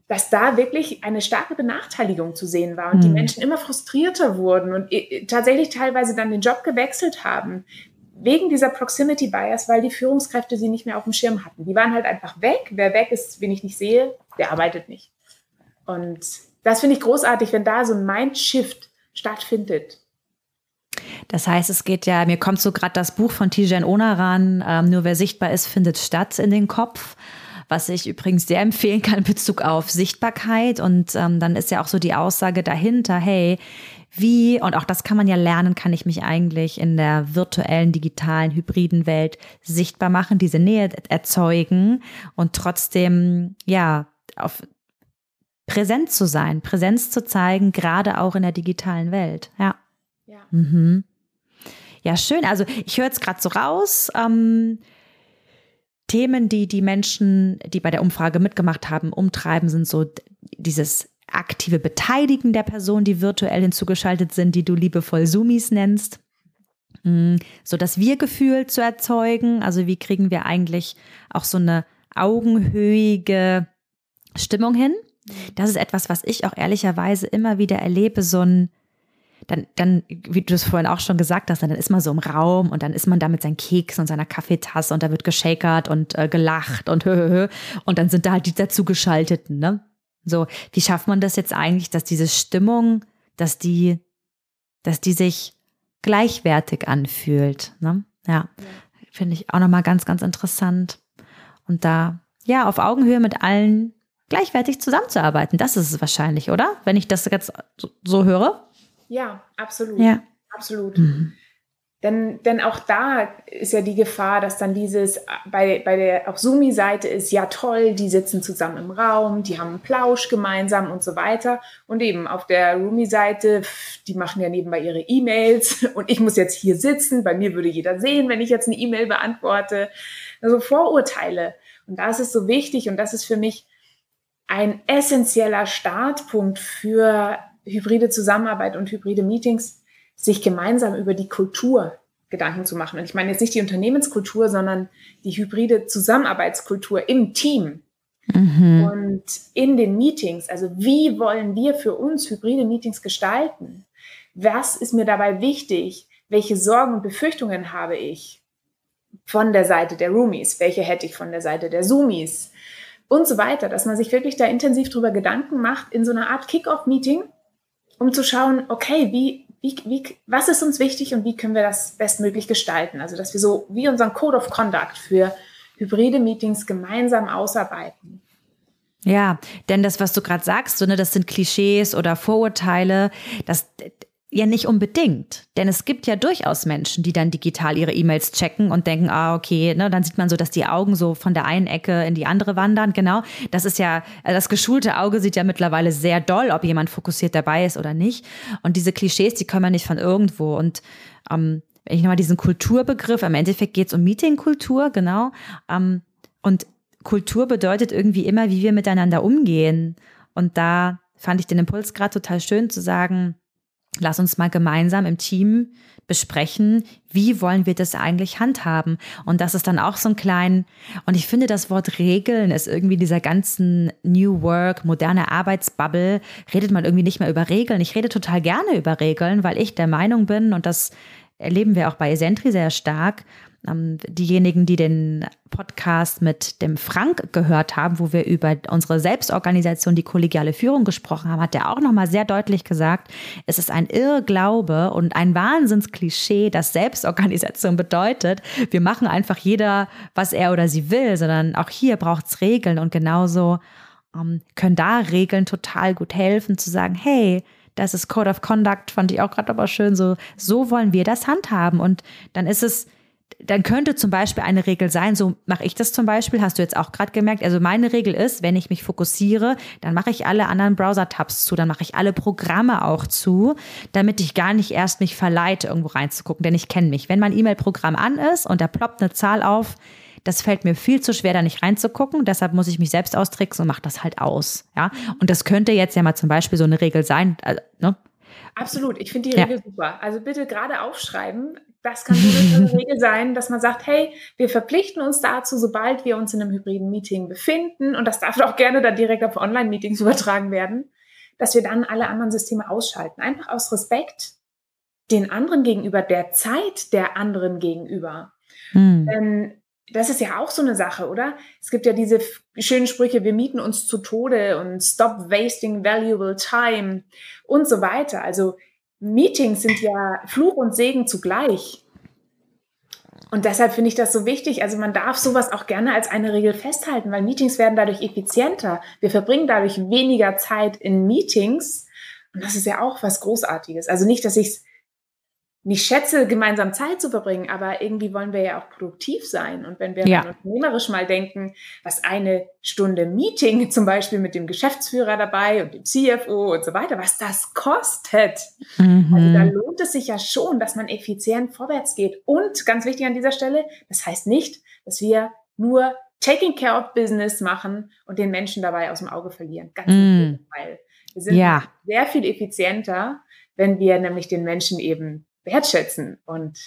dass da wirklich eine starke Benachteiligung zu sehen war und die Menschen immer frustrierter wurden und äh, tatsächlich teilweise dann den Job gewechselt haben. Wegen dieser Proximity Bias, weil die Führungskräfte sie nicht mehr auf dem Schirm hatten. Die waren halt einfach weg. Wer weg ist, wen ich nicht sehe, der arbeitet nicht. Und das finde ich großartig, wenn da so ein Mindshift stattfindet. Das heißt, es geht ja, mir kommt so gerade das Buch von Tijen Onaran, ähm, nur wer sichtbar ist, findet statt in den Kopf was ich übrigens sehr empfehlen kann in Bezug auf Sichtbarkeit. Und ähm, dann ist ja auch so die Aussage dahinter, hey, wie, und auch das kann man ja lernen, kann ich mich eigentlich in der virtuellen, digitalen, hybriden Welt sichtbar machen, diese Nähe erzeugen und trotzdem, ja, auf präsent zu sein, Präsenz zu zeigen, gerade auch in der digitalen Welt. Ja. Ja, mhm. ja schön. Also ich höre jetzt gerade so raus. Ähm, Themen, die die Menschen, die bei der Umfrage mitgemacht haben, umtreiben, sind so dieses aktive Beteiligen der Personen, die virtuell hinzugeschaltet sind, die du liebevoll Zoomies nennst. Mm, so das Wir-Gefühl zu erzeugen. Also wie kriegen wir eigentlich auch so eine augenhöhige Stimmung hin? Das ist etwas, was ich auch ehrlicherweise immer wieder erlebe, so ein dann, dann, wie du es vorhin auch schon gesagt hast, dann ist man so im Raum und dann ist man da mit seinen Keks und seiner Kaffeetasse und da wird geschakert und äh, gelacht und hö, hö, hö. und dann sind da halt die dazugeschalteten, ne? So, wie schafft man das jetzt eigentlich, dass diese Stimmung, dass die, dass die sich gleichwertig anfühlt, ne? Ja, ja. finde ich auch nochmal ganz, ganz interessant. Und da, ja, auf Augenhöhe mit allen gleichwertig zusammenzuarbeiten, das ist es wahrscheinlich, oder? Wenn ich das jetzt so, so höre. Ja, absolut. Ja. Absolut. Mhm. Denn, denn auch da ist ja die Gefahr, dass dann dieses bei, bei der auf Sumi-Seite ist, ja toll, die sitzen zusammen im Raum, die haben einen Plausch gemeinsam und so weiter. Und eben auf der Rumi-Seite, die machen ja nebenbei ihre E-Mails und ich muss jetzt hier sitzen. Bei mir würde jeder sehen, wenn ich jetzt eine E-Mail beantworte. Also Vorurteile. Und das ist so wichtig und das ist für mich ein essentieller Startpunkt für hybride Zusammenarbeit und hybride Meetings, sich gemeinsam über die Kultur Gedanken zu machen. Und ich meine jetzt nicht die Unternehmenskultur, sondern die hybride Zusammenarbeitskultur im Team. Mhm. Und in den Meetings, also wie wollen wir für uns hybride Meetings gestalten? Was ist mir dabei wichtig? Welche Sorgen und Befürchtungen habe ich von der Seite der Roomies? Welche hätte ich von der Seite der Zoomies? Und so weiter, dass man sich wirklich da intensiv drüber Gedanken macht in so einer Art Kick-Off-Meeting um zu schauen, okay, wie, wie, wie, was ist uns wichtig und wie können wir das bestmöglich gestalten? Also, dass wir so wie unseren Code of Conduct für hybride Meetings gemeinsam ausarbeiten. Ja, denn das, was du gerade sagst, so, ne, das sind Klischees oder Vorurteile, das, ja, nicht unbedingt. Denn es gibt ja durchaus Menschen, die dann digital ihre E-Mails checken und denken, ah, okay, ne, dann sieht man so, dass die Augen so von der einen Ecke in die andere wandern. Genau. Das ist ja, äh, das geschulte Auge sieht ja mittlerweile sehr doll, ob jemand fokussiert dabei ist oder nicht. Und diese Klischees, die kommen ja nicht von irgendwo. Und ähm, wenn ich nochmal diesen Kulturbegriff, im Endeffekt geht es um Meetingkultur, genau. Ähm, und Kultur bedeutet irgendwie immer, wie wir miteinander umgehen. Und da fand ich den Impuls gerade total schön zu sagen, Lass uns mal gemeinsam im Team besprechen, wie wollen wir das eigentlich handhaben? Und das ist dann auch so ein klein, und ich finde das Wort Regeln ist irgendwie dieser ganzen New Work, moderne Arbeitsbubble, redet man irgendwie nicht mehr über Regeln. Ich rede total gerne über Regeln, weil ich der Meinung bin, und das erleben wir auch bei Esentri sehr stark, diejenigen, die den Podcast mit dem Frank gehört haben, wo wir über unsere Selbstorganisation, die kollegiale Führung gesprochen haben, hat er auch nochmal sehr deutlich gesagt, es ist ein Irrglaube und ein Wahnsinnsklischee, dass Selbstorganisation bedeutet, wir machen einfach jeder, was er oder sie will, sondern auch hier braucht es Regeln und genauso ähm, können da Regeln total gut helfen, zu sagen, hey, das ist Code of Conduct, fand ich auch gerade aber schön, so, so wollen wir das handhaben. Und dann ist es dann könnte zum Beispiel eine Regel sein, so mache ich das zum Beispiel, hast du jetzt auch gerade gemerkt. Also meine Regel ist, wenn ich mich fokussiere, dann mache ich alle anderen Browser-Tabs zu, dann mache ich alle Programme auch zu, damit ich gar nicht erst mich verleite, irgendwo reinzugucken, denn ich kenne mich. Wenn mein E-Mail-Programm an ist und da ploppt eine Zahl auf, Das fällt mir viel zu schwer, da nicht reinzugucken. Deshalb muss ich mich selbst austricksen und mache das halt aus. Ja, und das könnte jetzt ja mal zum Beispiel so eine Regel sein. Also, ne? Absolut, ich finde die Regel ja. super. Also bitte gerade aufschreiben. Das kann so eine Regel sein, dass man sagt, hey, wir verpflichten uns dazu, sobald wir uns in einem hybriden Meeting befinden, und das darf auch gerne dann direkt auf Online-Meetings übertragen werden, dass wir dann alle anderen Systeme ausschalten. Einfach aus Respekt den anderen gegenüber, der Zeit der anderen gegenüber. Hm. Denn das ist ja auch so eine Sache, oder? Es gibt ja diese schönen Sprüche, wir mieten uns zu Tode und stop wasting valuable time und so weiter. Also Meetings sind ja Fluch und Segen zugleich. Und deshalb finde ich das so wichtig. Also man darf sowas auch gerne als eine Regel festhalten, weil Meetings werden dadurch effizienter. Wir verbringen dadurch weniger Zeit in Meetings. Und das ist ja auch was Großartiges. Also nicht, dass ich es nicht schätze, gemeinsam Zeit zu verbringen, aber irgendwie wollen wir ja auch produktiv sein. Und wenn wir ja. unternehmerisch mal denken, was eine Stunde Meeting zum Beispiel mit dem Geschäftsführer dabei und dem CFO und so weiter, was das kostet. Mhm. Also da lohnt es sich ja schon, dass man effizient vorwärts geht. Und ganz wichtig an dieser Stelle, das heißt nicht, dass wir nur Taking Care of Business machen und den Menschen dabei aus dem Auge verlieren. Ganz im mhm. Gegenteil. Wir sind ja. sehr viel effizienter, wenn wir nämlich den Menschen eben wertschätzen. Und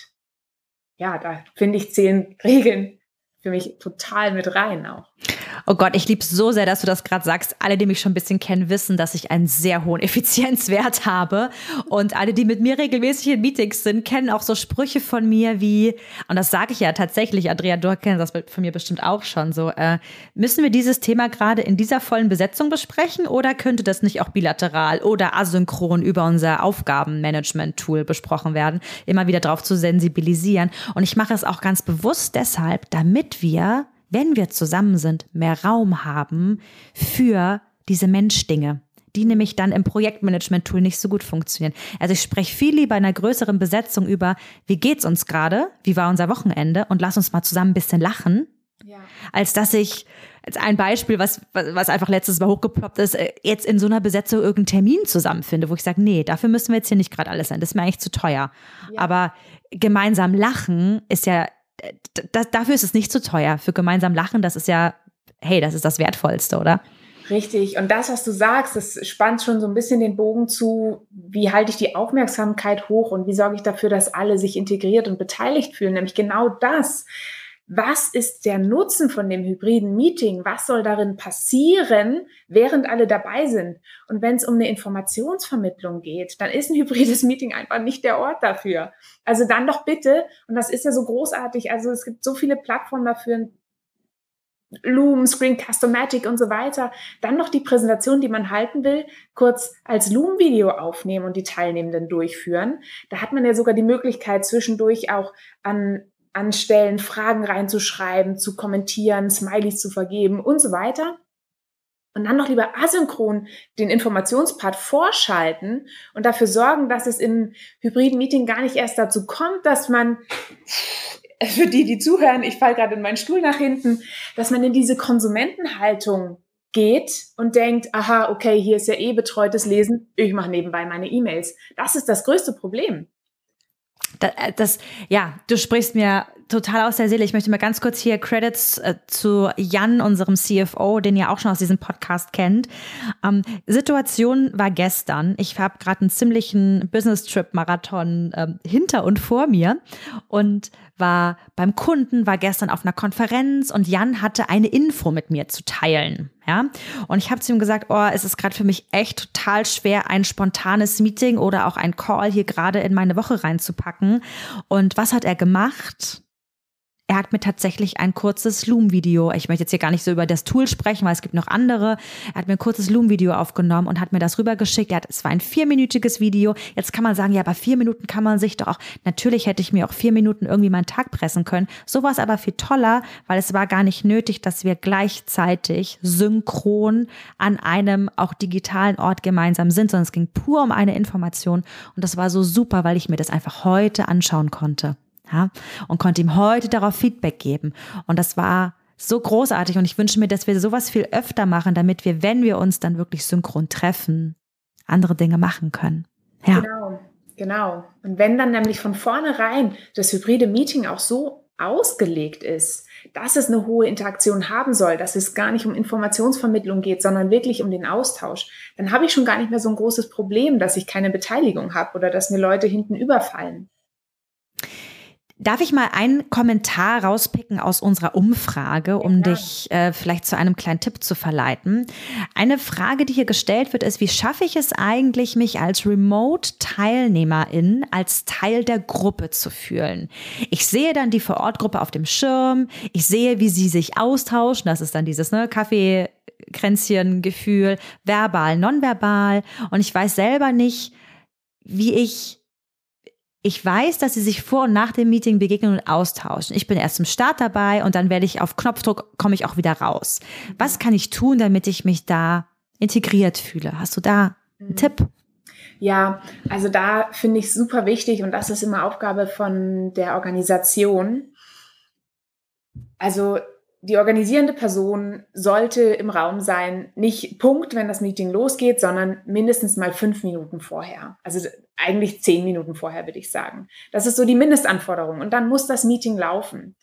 ja, da finde ich zehn Regeln für mich total mit rein auch. Oh Gott, ich liebe so sehr, dass du das gerade sagst. Alle, die mich schon ein bisschen kennen, wissen, dass ich einen sehr hohen Effizienzwert habe. Und alle, die mit mir regelmäßig in Meetings sind, kennen auch so Sprüche von mir wie, und das sage ich ja tatsächlich, Andrea, du kennst das von mir bestimmt auch schon so, äh, müssen wir dieses Thema gerade in dieser vollen Besetzung besprechen oder könnte das nicht auch bilateral oder asynchron über unser Aufgabenmanagement-Tool besprochen werden, immer wieder darauf zu sensibilisieren. Und ich mache es auch ganz bewusst deshalb, damit wir wenn wir zusammen sind, mehr Raum haben für diese Menschdinge, die nämlich dann im Projektmanagement-Tool nicht so gut funktionieren. Also ich spreche viel lieber in einer größeren Besetzung über, wie geht's uns gerade, wie war unser Wochenende und lass uns mal zusammen ein bisschen lachen, ja. als dass ich als ein Beispiel, was, was einfach letztes Mal hochgeploppt ist, äh, jetzt in so einer Besetzung irgendeinen Termin zusammenfinde, wo ich sage, nee, dafür müssen wir jetzt hier nicht gerade alles sein, das ist mir eigentlich zu teuer. Ja. Aber gemeinsam lachen ist ja das, dafür ist es nicht zu so teuer. Für gemeinsam lachen, das ist ja, hey, das ist das Wertvollste, oder? Richtig. Und das, was du sagst, das spannt schon so ein bisschen den Bogen zu, wie halte ich die Aufmerksamkeit hoch und wie sorge ich dafür, dass alle sich integriert und beteiligt fühlen. Nämlich genau das was ist der Nutzen von dem hybriden Meeting? Was soll darin passieren, während alle dabei sind? Und wenn es um eine Informationsvermittlung geht, dann ist ein hybrides Meeting einfach nicht der Ort dafür. Also dann doch bitte, und das ist ja so großartig, also es gibt so viele Plattformen dafür, Loom, Screencast-O-Matic und so weiter, dann noch die Präsentation, die man halten will, kurz als Loom-Video aufnehmen und die Teilnehmenden durchführen. Da hat man ja sogar die Möglichkeit, zwischendurch auch an anstellen, Fragen reinzuschreiben, zu kommentieren, Smileys zu vergeben und so weiter. Und dann noch lieber asynchron den Informationspart vorschalten und dafür sorgen, dass es im hybriden Meeting gar nicht erst dazu kommt, dass man, für die, die zuhören, ich falle gerade in meinen Stuhl nach hinten, dass man in diese Konsumentenhaltung geht und denkt, aha, okay, hier ist ja eh betreutes Lesen, ich mache nebenbei meine E-Mails. Das ist das größte Problem. Äh, das, ja, du sprichst mir total aus der Seele. Ich möchte mal ganz kurz hier Credits äh, zu Jan, unserem CFO, den ihr auch schon aus diesem Podcast kennt. Ähm, Situation war gestern. Ich habe gerade einen ziemlichen Business-Trip-Marathon ähm, hinter und vor mir und war beim Kunden, war gestern auf einer Konferenz und Jan hatte eine Info mit mir zu teilen. Ja, und ich habe zu ihm gesagt, oh, es ist gerade für mich echt total schwer, ein spontanes Meeting oder auch ein Call hier gerade in meine Woche reinzupacken. Und was hat er gemacht? Er hat mir tatsächlich ein kurzes Loom-Video, ich möchte jetzt hier gar nicht so über das Tool sprechen, weil es gibt noch andere, er hat mir ein kurzes Loom-Video aufgenommen und hat mir das rübergeschickt. Er hat, es war ein vierminütiges Video. Jetzt kann man sagen, ja, aber vier Minuten kann man sich doch auch, natürlich hätte ich mir auch vier Minuten irgendwie meinen Tag pressen können. So war es aber viel toller, weil es war gar nicht nötig, dass wir gleichzeitig synchron an einem auch digitalen Ort gemeinsam sind, sondern es ging pur um eine Information und das war so super, weil ich mir das einfach heute anschauen konnte ja, und konnte ihm heute darauf Feedback geben. Und das war so großartig und ich wünsche mir, dass wir sowas viel öfter machen, damit wir, wenn wir uns dann wirklich synchron treffen, andere Dinge machen können. Ja. Genau, genau. Und wenn dann nämlich von vornherein das hybride Meeting auch so ausgelegt ist, dass es eine hohe Interaktion haben soll, dass es gar nicht um Informationsvermittlung geht, sondern wirklich um den Austausch, dann habe ich schon gar nicht mehr so ein großes Problem, dass ich keine Beteiligung habe oder dass mir Leute hinten überfallen. Darf ich mal einen Kommentar rauspicken aus unserer Umfrage, um ja, dich äh, vielleicht zu einem kleinen Tipp zu verleiten? Eine Frage, die hier gestellt wird, ist, wie schaffe ich es eigentlich, mich als Remote-Teilnehmerin als Teil der Gruppe zu fühlen? Ich sehe dann die Vorortgruppe auf dem Schirm, ich sehe, wie sie sich austauschen, das ist dann dieses ne, Kaffeekränzchen-Gefühl, verbal, nonverbal und ich weiß selber nicht, wie ich ich weiß, dass sie sich vor und nach dem Meeting begegnen und austauschen. Ich bin erst im Start dabei und dann werde ich auf Knopfdruck, komme ich auch wieder raus. Was kann ich tun, damit ich mich da integriert fühle? Hast du da einen mhm. Tipp? Ja, also da finde ich super wichtig und das ist immer Aufgabe von der Organisation. Also die organisierende Person sollte im Raum sein, nicht Punkt, wenn das Meeting losgeht, sondern mindestens mal fünf Minuten vorher. Also eigentlich zehn Minuten vorher, würde ich sagen. Das ist so die Mindestanforderung. Und dann muss das Meeting laufen.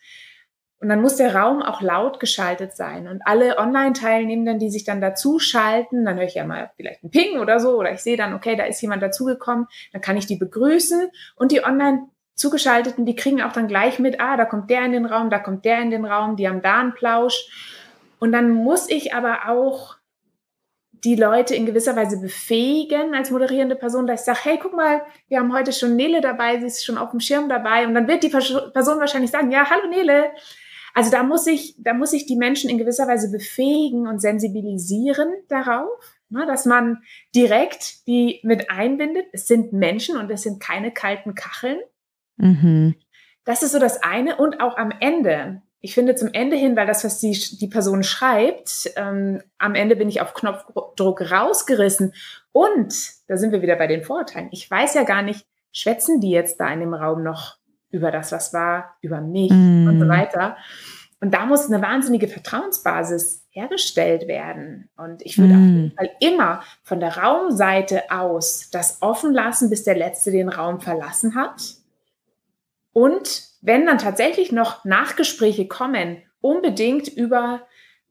Und dann muss der Raum auch laut geschaltet sein. Und alle Online-Teilnehmenden, die sich dann dazu schalten, dann höre ich ja mal vielleicht einen Ping oder so, oder ich sehe dann, okay, da ist jemand dazugekommen, dann kann ich die begrüßen. Und die Online Zugeschalteten, die kriegen auch dann gleich mit, ah, da kommt der in den Raum, da kommt der in den Raum, die haben da einen Plausch. Und dann muss ich aber auch die Leute in gewisser Weise befähigen als moderierende Person, dass ich sage, hey, guck mal, wir haben heute schon Nele dabei, sie ist schon auf dem Schirm dabei. Und dann wird die Person wahrscheinlich sagen, ja, hallo Nele. Also da muss ich, da muss ich die Menschen in gewisser Weise befähigen und sensibilisieren darauf, ne, dass man direkt die mit einbindet. Es sind Menschen und es sind keine kalten Kacheln. Mhm. Das ist so das eine. Und auch am Ende. Ich finde zum Ende hin, weil das, was die, die Person schreibt, ähm, am Ende bin ich auf Knopfdruck rausgerissen. Und da sind wir wieder bei den Vorurteilen. Ich weiß ja gar nicht, schwätzen die jetzt da in dem Raum noch über das, was war, über mich mm. und so weiter. Und da muss eine wahnsinnige Vertrauensbasis hergestellt werden. Und ich würde mm. auf jeden Fall immer von der Raumseite aus das offen lassen, bis der Letzte den Raum verlassen hat. Und wenn dann tatsächlich noch Nachgespräche kommen, unbedingt über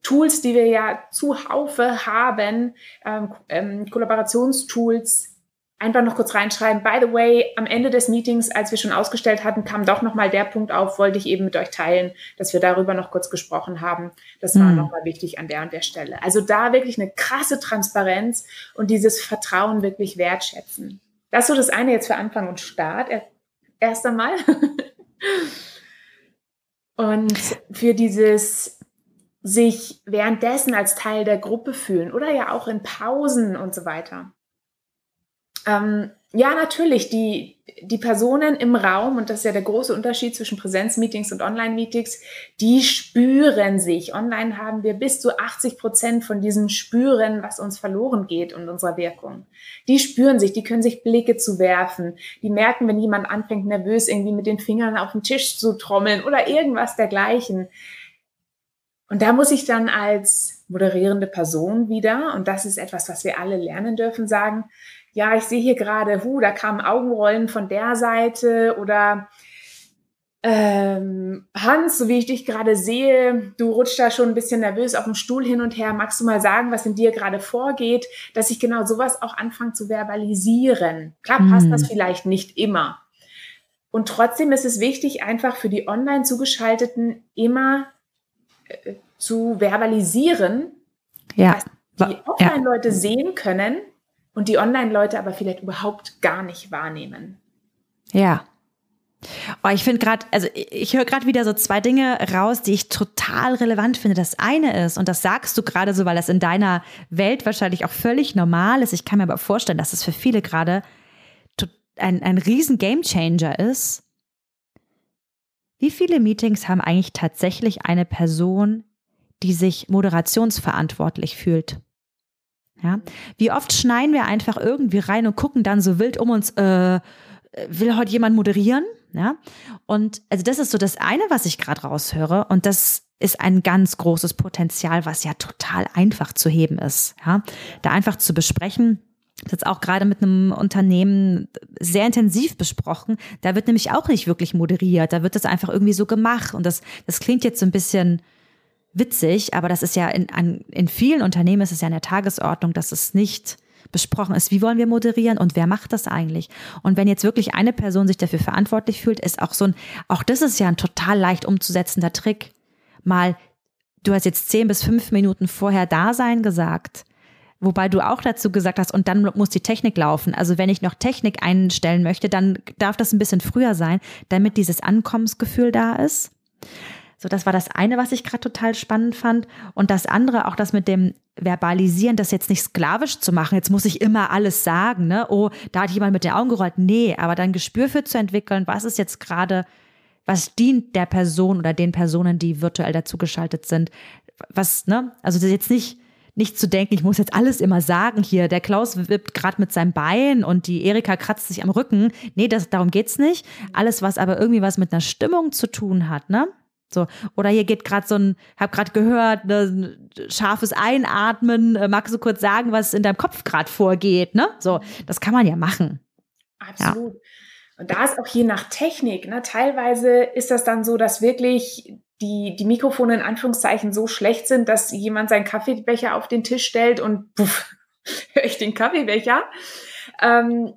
Tools, die wir ja zuhaufe haben, ähm, ähm, Kollaborationstools, einfach noch kurz reinschreiben. By the way, am Ende des Meetings, als wir schon ausgestellt hatten, kam doch nochmal der Punkt auf, wollte ich eben mit euch teilen, dass wir darüber noch kurz gesprochen haben. Das war mhm. nochmal wichtig an der und der Stelle. Also da wirklich eine krasse Transparenz und dieses Vertrauen wirklich wertschätzen. Das ist so das eine jetzt für Anfang und Start erst einmal. Und für dieses sich währenddessen als Teil der Gruppe fühlen oder ja auch in Pausen und so weiter. Ähm, ja, natürlich, die, die Personen im Raum, und das ist ja der große Unterschied zwischen Präsenzmeetings und Online-Meetings, die spüren sich. Online haben wir bis zu 80 Prozent von diesem Spüren, was uns verloren geht und unserer Wirkung. Die spüren sich, die können sich Blicke zu werfen, die merken, wenn jemand anfängt, nervös irgendwie mit den Fingern auf den Tisch zu trommeln oder irgendwas dergleichen. Und da muss ich dann als moderierende Person wieder, und das ist etwas, was wir alle lernen dürfen, sagen, ja, ich sehe hier gerade, hu, da kamen Augenrollen von der Seite oder ähm, Hans, so wie ich dich gerade sehe, du rutschst da schon ein bisschen nervös auf dem Stuhl hin und her. Magst du mal sagen, was in dir gerade vorgeht, dass ich genau sowas auch anfange zu verbalisieren? Klar passt mm. das vielleicht nicht immer. Und trotzdem ist es wichtig, einfach für die online zugeschalteten immer äh, zu verbalisieren, ja. was die Offline-Leute ja. sehen können, und die Online-Leute aber vielleicht überhaupt gar nicht wahrnehmen. Ja. Oh, ich finde gerade, also ich höre gerade wieder so zwei Dinge raus, die ich total relevant finde. Das eine ist, und das sagst du gerade so, weil das in deiner Welt wahrscheinlich auch völlig normal ist. Ich kann mir aber vorstellen, dass es für viele gerade ein, ein riesen Gamechanger ist. Wie viele Meetings haben eigentlich tatsächlich eine Person, die sich moderationsverantwortlich fühlt? Ja? Wie oft schneiden wir einfach irgendwie rein und gucken dann so wild um uns, äh, will heute jemand moderieren? Ja? Und also das ist so das eine, was ich gerade raushöre. Und das ist ein ganz großes Potenzial, was ja total einfach zu heben ist. Ja? Da einfach zu besprechen, das jetzt auch gerade mit einem Unternehmen sehr intensiv besprochen. Da wird nämlich auch nicht wirklich moderiert. Da wird das einfach irgendwie so gemacht. Und das, das klingt jetzt so ein bisschen witzig, aber das ist ja in, an, in vielen Unternehmen ist es ja in der Tagesordnung, dass es nicht besprochen ist, wie wollen wir moderieren und wer macht das eigentlich? Und wenn jetzt wirklich eine Person sich dafür verantwortlich fühlt, ist auch so ein, auch das ist ja ein total leicht umzusetzender Trick. Mal, du hast jetzt zehn bis fünf Minuten vorher da sein gesagt. Wobei du auch dazu gesagt hast, und dann muss die Technik laufen. Also wenn ich noch Technik einstellen möchte, dann darf das ein bisschen früher sein, damit dieses Ankommensgefühl da ist. So, das war das eine, was ich gerade total spannend fand. Und das andere, auch das mit dem Verbalisieren, das jetzt nicht sklavisch zu machen. Jetzt muss ich immer alles sagen, ne? Oh, da hat jemand mit den Augen gerollt. Nee, aber dann Gespür für zu entwickeln, was ist jetzt gerade, was dient der Person oder den Personen, die virtuell dazugeschaltet sind. Was, ne? Also das ist jetzt nicht, nicht zu denken, ich muss jetzt alles immer sagen hier. Der Klaus wippt gerade mit seinem Bein und die Erika kratzt sich am Rücken. Nee, das, darum geht's nicht. Alles, was aber irgendwie was mit einer Stimmung zu tun hat, ne? So, oder hier geht gerade so ein, hab gerade gehört, ne, scharfes Einatmen. Äh, magst du kurz sagen, was in deinem Kopf gerade vorgeht? Ne? So, das kann man ja machen. Absolut. Ja. Und da ist auch je nach Technik. Ne? Teilweise ist das dann so, dass wirklich die, die Mikrofone in Anführungszeichen so schlecht sind, dass jemand seinen Kaffeebecher auf den Tisch stellt und puff, höre ich den Kaffeebecher. Ähm,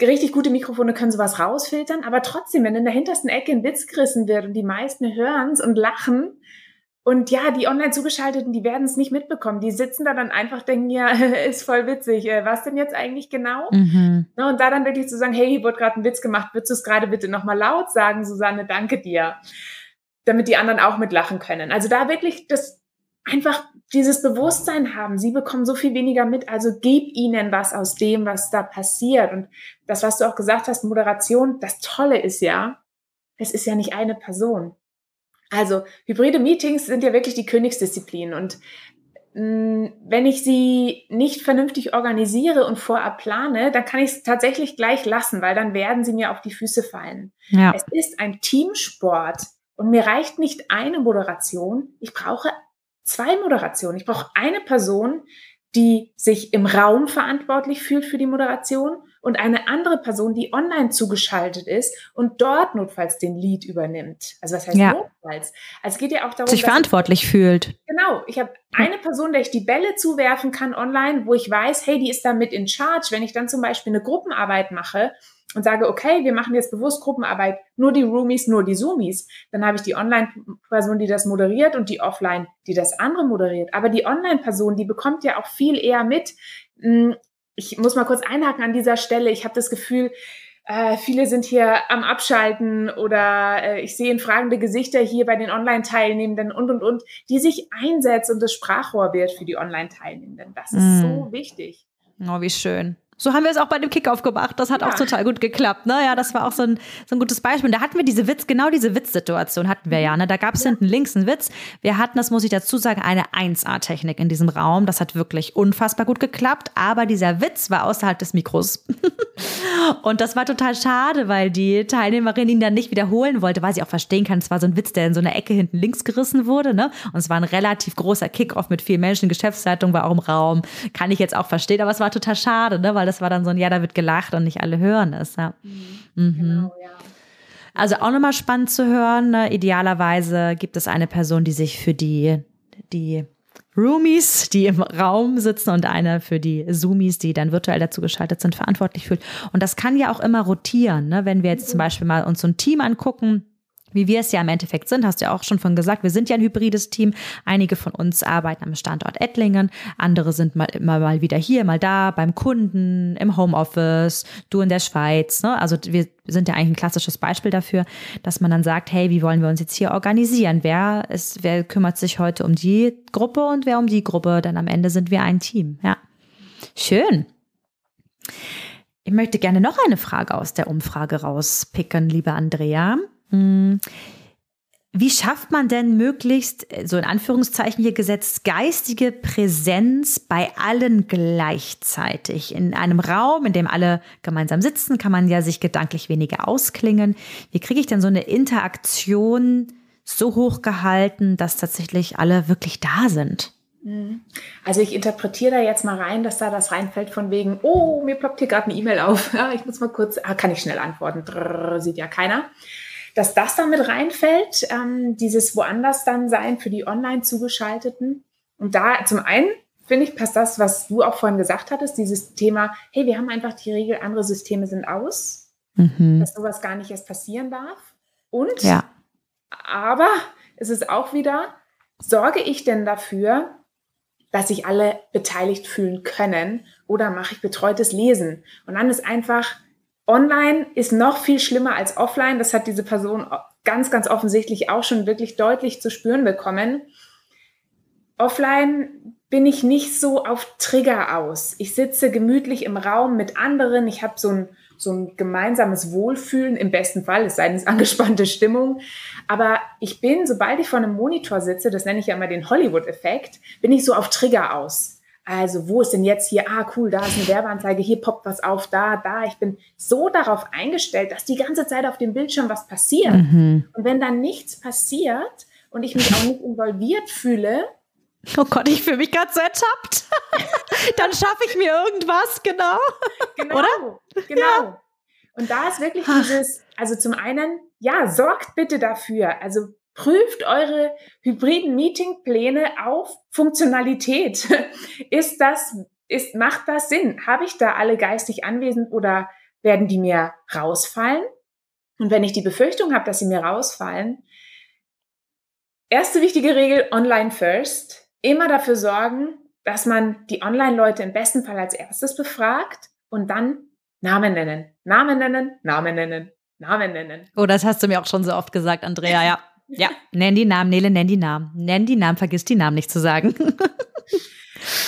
richtig gute Mikrofone können sowas rausfiltern, aber trotzdem, wenn in der hintersten Ecke ein Witz gerissen wird und die meisten hören es und lachen, und ja, die online zugeschalteten, die werden es nicht mitbekommen. Die sitzen da dann einfach, denken, ja, ist voll witzig. Äh, was denn jetzt eigentlich genau? Mhm. Und da dann wirklich zu sagen, hey, hier wurde gerade ein Witz gemacht, würdest du es gerade bitte nochmal laut sagen, Susanne, danke dir. Damit die anderen auch mitlachen können. Also da wirklich das einfach dieses Bewusstsein haben. Sie bekommen so viel weniger mit, also gib ihnen was aus dem, was da passiert. Und das, was du auch gesagt hast, Moderation, das Tolle ist ja, es ist ja nicht eine Person. Also hybride Meetings sind ja wirklich die Königsdisziplin. Und mh, mm, wenn ich sie nicht vernünftig organisiere und vorab plane, dann kann ich es tatsächlich gleich lassen, weil dann werden sie mir auf die Füße fallen. Ja. Es ist ein Teamsport. Und mir reicht nicht eine Moderation. Ich brauche zwei Moderationen. Ich brauche eine Person, die sich im Raum verantwortlich fühlt für die Moderation und eine andere Person, die online zugeschaltet ist und dort notfalls den Lead übernimmt. Also was heißt ja. notfalls? Also es geht ja auch darum, sich verantwortlich ich, fühlt. Genau. Ich habe eine Person, der ich die Bälle zuwerfen kann online, wo ich weiß, hey, die ist da mit in Charge. Wenn ich dann zum Beispiel eine Gruppenarbeit mache und sage, okay, wir machen jetzt bewusst Gruppenarbeit, nur die Roomies, nur die Zoomies, dann habe ich die Online-Person, die das moderiert und die Offline, die das andere moderiert. Aber die Online-Person, die bekommt ja auch viel eher mit. Hm, ich muss mal kurz einhaken an dieser Stelle. Ich habe das Gefühl, äh, viele sind hier am Abschalten oder äh, ich sehe fragende Gesichter hier bei den Online-Teilnehmenden und, und, und, die sich einsetzt und das Sprachrohr wird für die Online-Teilnehmenden. Das ist mm. so wichtig. Oh, wie schön. So haben wir es auch bei dem Kickoff gemacht. Das hat ja. auch total gut geklappt. Ne? Ja, das war auch so ein, so ein gutes Beispiel. Da hatten wir diese Witz, genau diese Witzsituation hatten wir ja. Ne? Da gab es ja. hinten links einen Witz. Wir hatten, das muss ich dazu sagen, eine 1A-Technik in diesem Raum. Das hat wirklich unfassbar gut geklappt. Aber dieser Witz war außerhalb des Mikros. und das war total schade, weil die Teilnehmerin ihn dann nicht wiederholen wollte, weil sie auch verstehen kann, es war so ein Witz, der in so einer Ecke hinten links gerissen wurde. Ne? Und es war ein relativ großer Kickoff mit vielen Menschen. Geschäftsleitung war auch im Raum. Kann ich jetzt auch verstehen. Aber es war total schade, ne? weil weil das war dann so ein, ja, da wird gelacht und nicht alle hören es. Ja. Mhm. mhm. Genau, ja. Also auch nochmal spannend zu hören. Ne? Idealerweise gibt es eine Person, die sich für die, die Roomies, die im Raum sitzen und eine für die Zoomies, die dann virtuell dazu geschaltet sind, verantwortlich fühlt. Und das kann ja auch immer rotieren. Ne? Wenn wir jetzt zum mhm. Beispiel mal uns so ein Team angucken, wie wir es ja im Endeffekt sind, hast du ja auch schon von gesagt, wir sind ja ein hybrides Team. Einige von uns arbeiten am Standort Ettlingen, andere sind mal immer mal wieder hier, mal da, beim Kunden, im Homeoffice, du in der Schweiz. Ne? Also wir sind ja eigentlich ein klassisches Beispiel dafür, dass man dann sagt, hey, wie wollen wir uns jetzt hier organisieren? Wer ist, wer kümmert sich heute um die Gruppe und wer um die Gruppe? Dann am Ende sind wir ein Team. Ja. Schön. Ich möchte gerne noch eine Frage aus der Umfrage rauspicken, liebe Andrea. Hm. Wie schafft man denn möglichst, so in Anführungszeichen hier gesetzt, geistige Präsenz bei allen gleichzeitig? In einem Raum, in dem alle gemeinsam sitzen, kann man ja sich gedanklich weniger ausklingen. Wie kriege ich denn so eine Interaktion so hoch gehalten, dass tatsächlich alle wirklich da sind? Mhm. Also ich interpretiere da jetzt mal rein, dass da das reinfällt von wegen, oh, mir ploppt hier gerade eine E-Mail auf. Ich muss mal kurz, ah, kann ich schnell antworten, Drrr, sieht ja keiner. Dass das da mit reinfällt, ähm, dieses woanders dann sein für die online zugeschalteten. Und da zum einen finde ich, passt das, was du auch vorhin gesagt hattest, dieses Thema, hey, wir haben einfach die Regel, andere Systeme sind aus, mhm. dass sowas gar nicht erst passieren darf. Und, ja. aber es ist auch wieder, sorge ich denn dafür, dass sich alle beteiligt fühlen können oder mache ich betreutes Lesen? Und dann ist einfach, online ist noch viel schlimmer als offline. Das hat diese Person ganz, ganz offensichtlich auch schon wirklich deutlich zu spüren bekommen. Offline bin ich nicht so auf Trigger aus. Ich sitze gemütlich im Raum mit anderen. Ich habe so ein so ein gemeinsames Wohlfühlen im besten Fall, es sei denn, es angespannte Stimmung. Aber ich bin, sobald ich vor einem Monitor sitze, das nenne ich ja immer den Hollywood-Effekt, bin ich so auf Trigger aus. Also, wo ist denn jetzt hier? Ah, cool, da ist eine Werbeanzeige, hier poppt was auf, da, da. Ich bin so darauf eingestellt, dass die ganze Zeit auf dem Bildschirm was passiert. Mhm. Und wenn dann nichts passiert und ich mich auch nicht involviert fühle, Oh Gott, ich fühle mich gerade so ertappt. Dann schaffe ich mir irgendwas, genau. Genau. Oder? Genau. Ja. Und da ist wirklich dieses, also zum einen, ja, sorgt bitte dafür. Also prüft eure hybriden Meetingpläne auf Funktionalität. Ist das, ist, macht das Sinn? Habe ich da alle geistig anwesend oder werden die mir rausfallen? Und wenn ich die Befürchtung habe, dass sie mir rausfallen, erste wichtige Regel, online first immer dafür sorgen, dass man die Online-Leute im besten Fall als erstes befragt und dann Namen nennen, Namen nennen, Namen nennen, Namen nennen. Oh, das hast du mir auch schon so oft gesagt, Andrea, ja. Ja, nenn die Namen, Nele, nenn die Namen. Nenn die Namen, vergiss die Namen nicht zu sagen.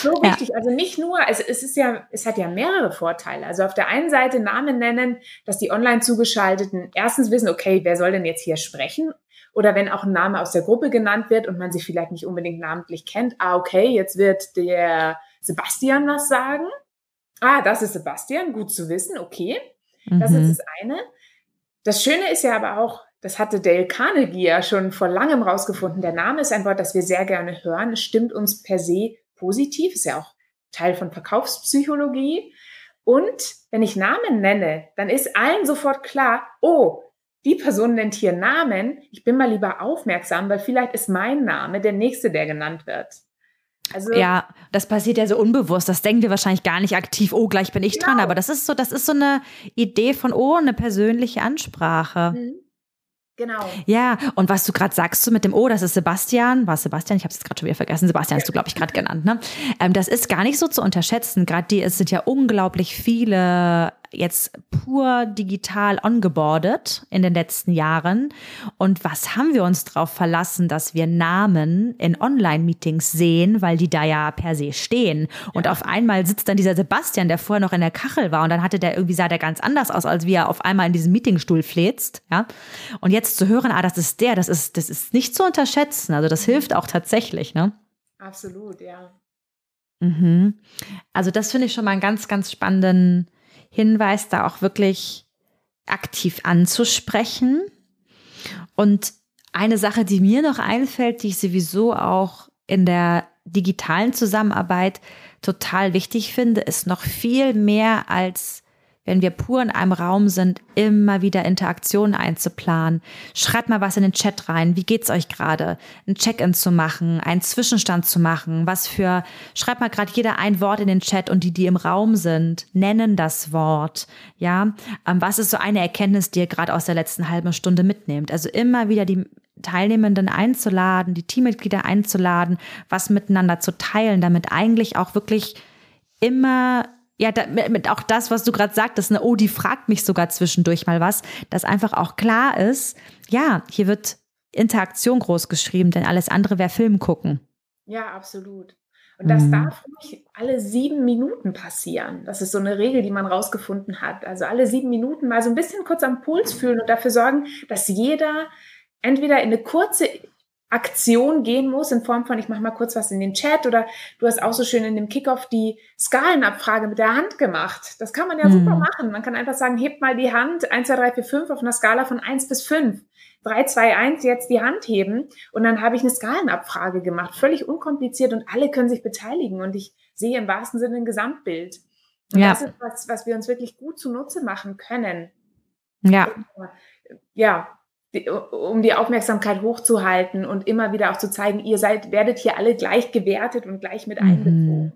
So wichtig. Ja. Also nicht nur, also es ist ja, es hat ja mehrere Vorteile. Also auf der einen Seite Namen nennen, dass die online zugeschalteten erstens wissen, okay, wer soll denn jetzt hier sprechen? Oder wenn auch ein Name aus der Gruppe genannt wird und man sich vielleicht nicht unbedingt namentlich kennt, ah, okay, jetzt wird der Sebastian was sagen. Ah, das ist Sebastian, gut zu wissen, okay. Das mhm. ist das eine. Das Schöne ist ja aber auch, das hatte Dale Carnegie ja schon vor langem rausgefunden. Der Name ist ein Wort, das wir sehr gerne hören. Es stimmt uns per se positiv, ist ja auch Teil von Verkaufspsychologie. Und wenn ich Namen nenne, dann ist allen sofort klar, oh, die Person nennt hier Namen, ich bin mal lieber aufmerksam, weil vielleicht ist mein Name der nächste, der genannt wird. Also, ja, das passiert ja so unbewusst. Das denkt ihr wahrscheinlich gar nicht aktiv, oh, gleich bin ich genau. dran. Aber das ist so, das ist so eine Idee von, oh, eine persönliche Ansprache. Mhm. Genau. Ja, und was du gerade sagst so mit dem, oh, das ist Sebastian, war Sebastian, ich habe es gerade schon wieder vergessen, Sebastian hast du, glaube ich, gerade genannt, ne? Ähm, das ist gar nicht so zu unterschätzen. Gerade die, es sind ja unglaublich viele jetzt pur digital ongeboardet in den letzten Jahren. Und was haben wir uns darauf verlassen, dass wir Namen in Online-Meetings sehen, weil die da ja per se stehen. Und ja. auf einmal sitzt dann dieser Sebastian, der vorher noch in der Kachel war und dann hatte der irgendwie sah der ganz anders aus, als wie er auf einmal in diesem Meetingstuhl fläzt, ja. Und jetzt zu hören, ah, das ist der, das ist, das ist nicht zu unterschätzen. Also das hilft auch tatsächlich, ne? Absolut, ja. Mhm. Also das finde ich schon mal einen ganz, ganz spannenden Hinweis, da auch wirklich aktiv anzusprechen. Und eine Sache, die mir noch einfällt, die ich sowieso auch in der digitalen Zusammenarbeit total wichtig finde, ist noch viel mehr als wenn wir pur in einem Raum sind, immer wieder Interaktionen einzuplanen. Schreibt mal was in den Chat rein. Wie geht's euch gerade? Ein Check-in zu machen, einen Zwischenstand zu machen. Was für, schreibt mal gerade jeder ein Wort in den Chat und die, die im Raum sind, nennen das Wort. Ja, ähm, was ist so eine Erkenntnis, die ihr gerade aus der letzten halben Stunde mitnehmt? Also immer wieder die Teilnehmenden einzuladen, die Teammitglieder einzuladen, was miteinander zu teilen, damit eigentlich auch wirklich immer ja, da, mit auch das, was du gerade sagtest, ne, oh, die fragt mich sogar zwischendurch mal was, dass einfach auch klar ist, ja, hier wird Interaktion groß geschrieben, denn alles andere wäre Film gucken. Ja, absolut. Und das mhm. darf nicht alle sieben Minuten passieren. Das ist so eine Regel, die man rausgefunden hat. Also alle sieben Minuten mal so ein bisschen kurz am Puls fühlen und dafür sorgen, dass jeder entweder in eine kurze Aktion gehen muss in Form von, ich mache mal kurz was in den Chat oder du hast auch so schön in dem Kickoff die Skalenabfrage mit der Hand gemacht. Das kann man ja mhm. super machen. Man kann einfach sagen, hebt mal die Hand 1, 2, 3, 4, 5 auf einer Skala von 1 bis 5. 3, 2, 1 jetzt die Hand heben und dann habe ich eine Skalenabfrage gemacht. Völlig unkompliziert und alle können sich beteiligen und ich sehe im wahrsten Sinne ein Gesamtbild. Und ja. das ist was, was wir uns wirklich gut zunutze machen können. Ja. Ja, die, um die Aufmerksamkeit hochzuhalten und immer wieder auch zu zeigen, ihr seid, werdet hier alle gleich gewertet und gleich mit mhm. einbezogen.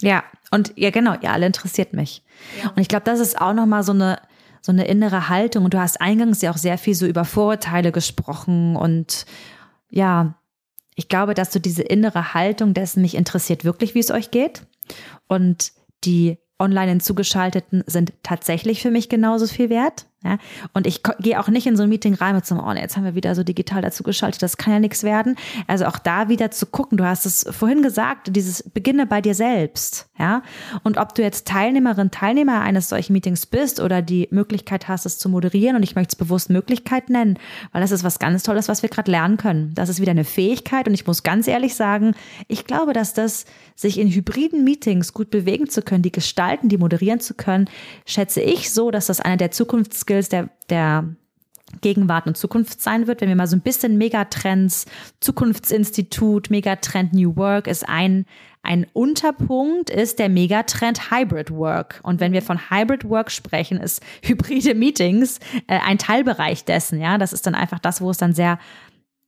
Ja, und ja, genau, ihr alle interessiert mich. Ja. Und ich glaube, das ist auch nochmal so eine, so eine innere Haltung. Und du hast eingangs ja auch sehr viel so über Vorurteile gesprochen und ja, ich glaube, dass du diese innere Haltung dessen mich interessiert wirklich, wie es euch geht. Und die online hinzugeschalteten sind tatsächlich für mich genauso viel wert. Ja? Und ich gehe auch nicht in so ein Meeting rein mit so einem, oh, jetzt haben wir wieder so digital dazu geschaltet, das kann ja nichts werden. Also auch da wieder zu gucken, du hast es vorhin gesagt, dieses Beginne bei dir selbst. Ja? Und ob du jetzt Teilnehmerin, Teilnehmer eines solchen Meetings bist oder die Möglichkeit hast, es zu moderieren, und ich möchte es bewusst Möglichkeit nennen, weil das ist was ganz Tolles, was wir gerade lernen können. Das ist wieder eine Fähigkeit und ich muss ganz ehrlich sagen, ich glaube, dass das sich in hybriden Meetings gut bewegen zu können, die gestalten, die moderieren zu können, schätze ich so, dass das einer der Zukunftsskills Skills der, der Gegenwart und Zukunft sein wird. Wenn wir mal so ein bisschen Megatrends, Zukunftsinstitut, Megatrend New Work ist ein, ein Unterpunkt, ist der Megatrend Hybrid Work. Und wenn wir von Hybrid Work sprechen, ist hybride Meetings äh, ein Teilbereich dessen. Ja, das ist dann einfach das, wo es dann sehr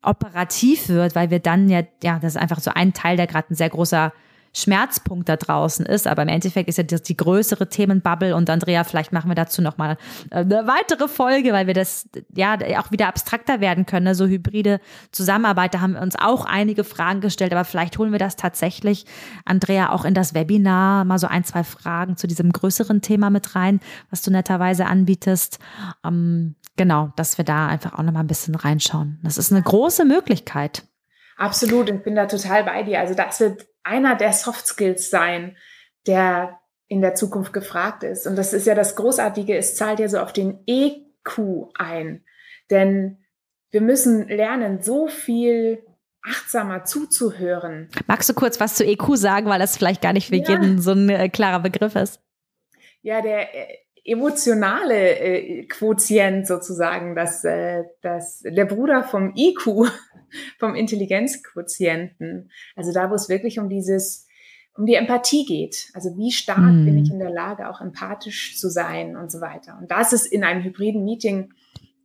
operativ wird, weil wir dann ja, ja, das ist einfach so ein Teil, der gerade ein sehr großer Schmerzpunkt da draußen ist. Aber im Endeffekt ist ja das die größere Themenbubble und Andrea, vielleicht machen wir dazu nochmal äh, eine weitere Folge, weil wir das ja auch wieder abstrakter werden können. Ne? So hybride Zusammenarbeit, da haben wir uns auch einige Fragen gestellt, aber vielleicht holen wir das tatsächlich, Andrea, auch in das Webinar mal so ein, zwei Fragen zu diesem größeren Thema mit rein, was du netterweise anbietest. Ähm, genau, dass wir da einfach auch nochmal ein bisschen reinschauen. Das ist eine große Möglichkeit. Absolut, ich bin da total bei dir. Also das wird einer der Soft Skills sein, der in der Zukunft gefragt ist. Und das ist ja das Großartige, es zahlt ja so auf den EQ ein. Denn wir müssen lernen, so viel achtsamer zuzuhören. Magst du kurz was zu EQ sagen, weil das vielleicht gar nicht für ja. jeden so ein äh, klarer Begriff ist? Ja, der äh, emotionale äh, Quotient sozusagen, das, äh, das, der Bruder vom IQ vom Intelligenzquotienten. Also da, wo es wirklich um dieses, um die Empathie geht. Also wie stark mm. bin ich in der Lage, auch empathisch zu sein und so weiter. Und das ist in einem hybriden Meeting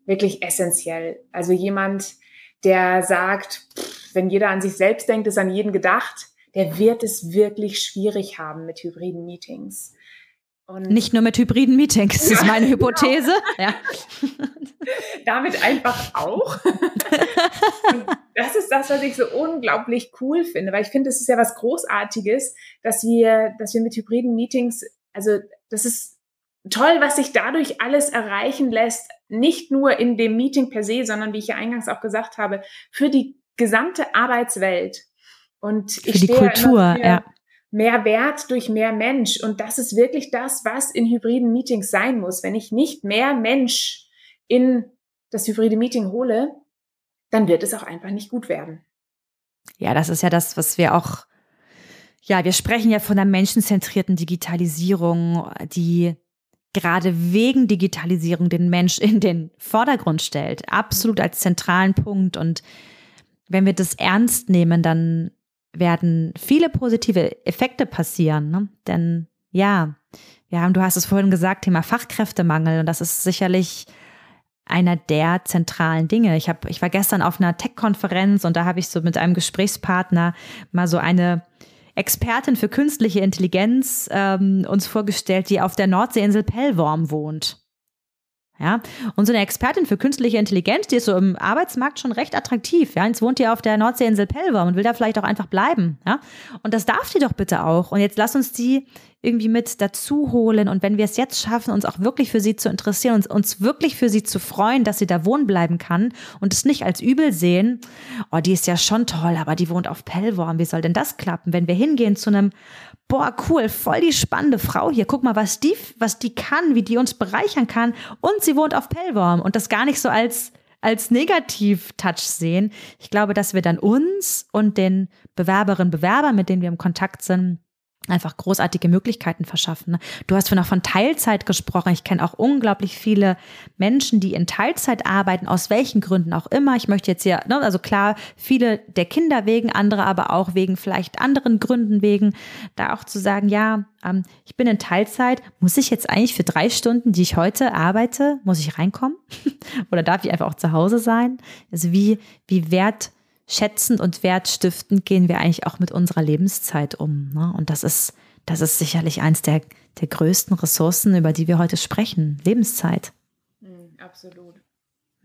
wirklich essentiell. Also jemand, der sagt, pff, wenn jeder an sich selbst denkt, ist an jeden gedacht, der wird es wirklich schwierig haben mit hybriden Meetings. Und Nicht nur mit hybriden Meetings, das ist meine genau. Hypothese. Genau. Ja. Damit einfach auch. das ist das, was ich so unglaublich cool finde, weil ich finde, es ist ja was Großartiges, dass wir, dass wir mit hybriden Meetings, also das ist toll, was sich dadurch alles erreichen lässt, nicht nur in dem Meeting per se, sondern wie ich ja eingangs auch gesagt habe, für die gesamte Arbeitswelt. Und für ich die Kultur, ja mehr Wert durch mehr Mensch. Und das ist wirklich das, was in hybriden Meetings sein muss. Wenn ich nicht mehr Mensch in das hybride Meeting hole, dann wird es auch einfach nicht gut werden. Ja, das ist ja das, was wir auch, ja, wir sprechen ja von der menschenzentrierten Digitalisierung, die gerade wegen Digitalisierung den Mensch in den Vordergrund stellt. Absolut als zentralen Punkt. Und wenn wir das ernst nehmen, dann werden viele positive Effekte passieren. Ne? Denn ja, wir haben, du hast es vorhin gesagt, Thema Fachkräftemangel und das ist sicherlich einer der zentralen Dinge. Ich habe, ich war gestern auf einer Tech-Konferenz und da habe ich so mit einem Gesprächspartner mal so eine Expertin für künstliche Intelligenz ähm, uns vorgestellt, die auf der Nordseeinsel Pellworm wohnt. Ja, und so eine Expertin für künstliche Intelligenz, die ist so im Arbeitsmarkt schon recht attraktiv. Ja, jetzt wohnt ihr auf der Nordseeinsel Pellworm und will da vielleicht auch einfach bleiben. Ja, und das darf die doch bitte auch. Und jetzt lass uns die irgendwie mit dazu holen. Und wenn wir es jetzt schaffen, uns auch wirklich für sie zu interessieren, uns, uns wirklich für sie zu freuen, dass sie da wohnen bleiben kann und es nicht als übel sehen, oh, die ist ja schon toll, aber die wohnt auf Pellworm. Wie soll denn das klappen, wenn wir hingehen zu einem boah, cool, voll die spannende Frau hier. Guck mal, was die, was die kann, wie die uns bereichern kann. Und sie wohnt auf Pellworm und das gar nicht so als als Negativ-Touch sehen. Ich glaube, dass wir dann uns und den Bewerberinnen, Bewerbern, mit denen wir im Kontakt sind, einfach großartige Möglichkeiten verschaffen. Ne? Du hast von Teilzeit gesprochen. Ich kenne auch unglaublich viele Menschen, die in Teilzeit arbeiten, aus welchen Gründen auch immer. Ich möchte jetzt hier, ne, also klar, viele der Kinder wegen, andere aber auch wegen vielleicht anderen Gründen wegen, da auch zu sagen, ja, ähm, ich bin in Teilzeit, muss ich jetzt eigentlich für drei Stunden, die ich heute arbeite, muss ich reinkommen? Oder darf ich einfach auch zu Hause sein? Also wie, wie wert schätzend und wertstiftend gehen wir eigentlich auch mit unserer Lebenszeit um. Ne? Und das ist, das ist sicherlich eins der, der größten Ressourcen, über die wir heute sprechen. Lebenszeit. Mhm, absolut.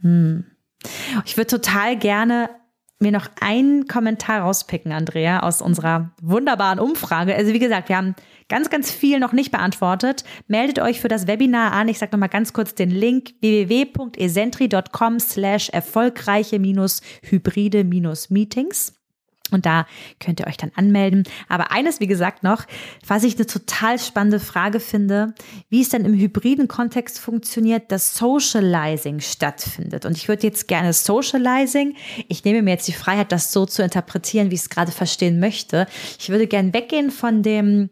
Hm. Ich würde total gerne mir noch einen Kommentar rauspicken, Andrea, aus unserer wunderbaren Umfrage. Also wie gesagt, wir haben ganz, ganz viel noch nicht beantwortet. Meldet euch für das Webinar an. Ich sage nochmal ganz kurz den Link www.esentri.com slash erfolgreiche hybride Meetings. Und da könnt ihr euch dann anmelden. Aber eines, wie gesagt, noch, was ich eine total spannende Frage finde, wie es denn im hybriden Kontext funktioniert, dass Socializing stattfindet. Und ich würde jetzt gerne Socializing, ich nehme mir jetzt die Freiheit, das so zu interpretieren, wie ich es gerade verstehen möchte. Ich würde gerne weggehen von dem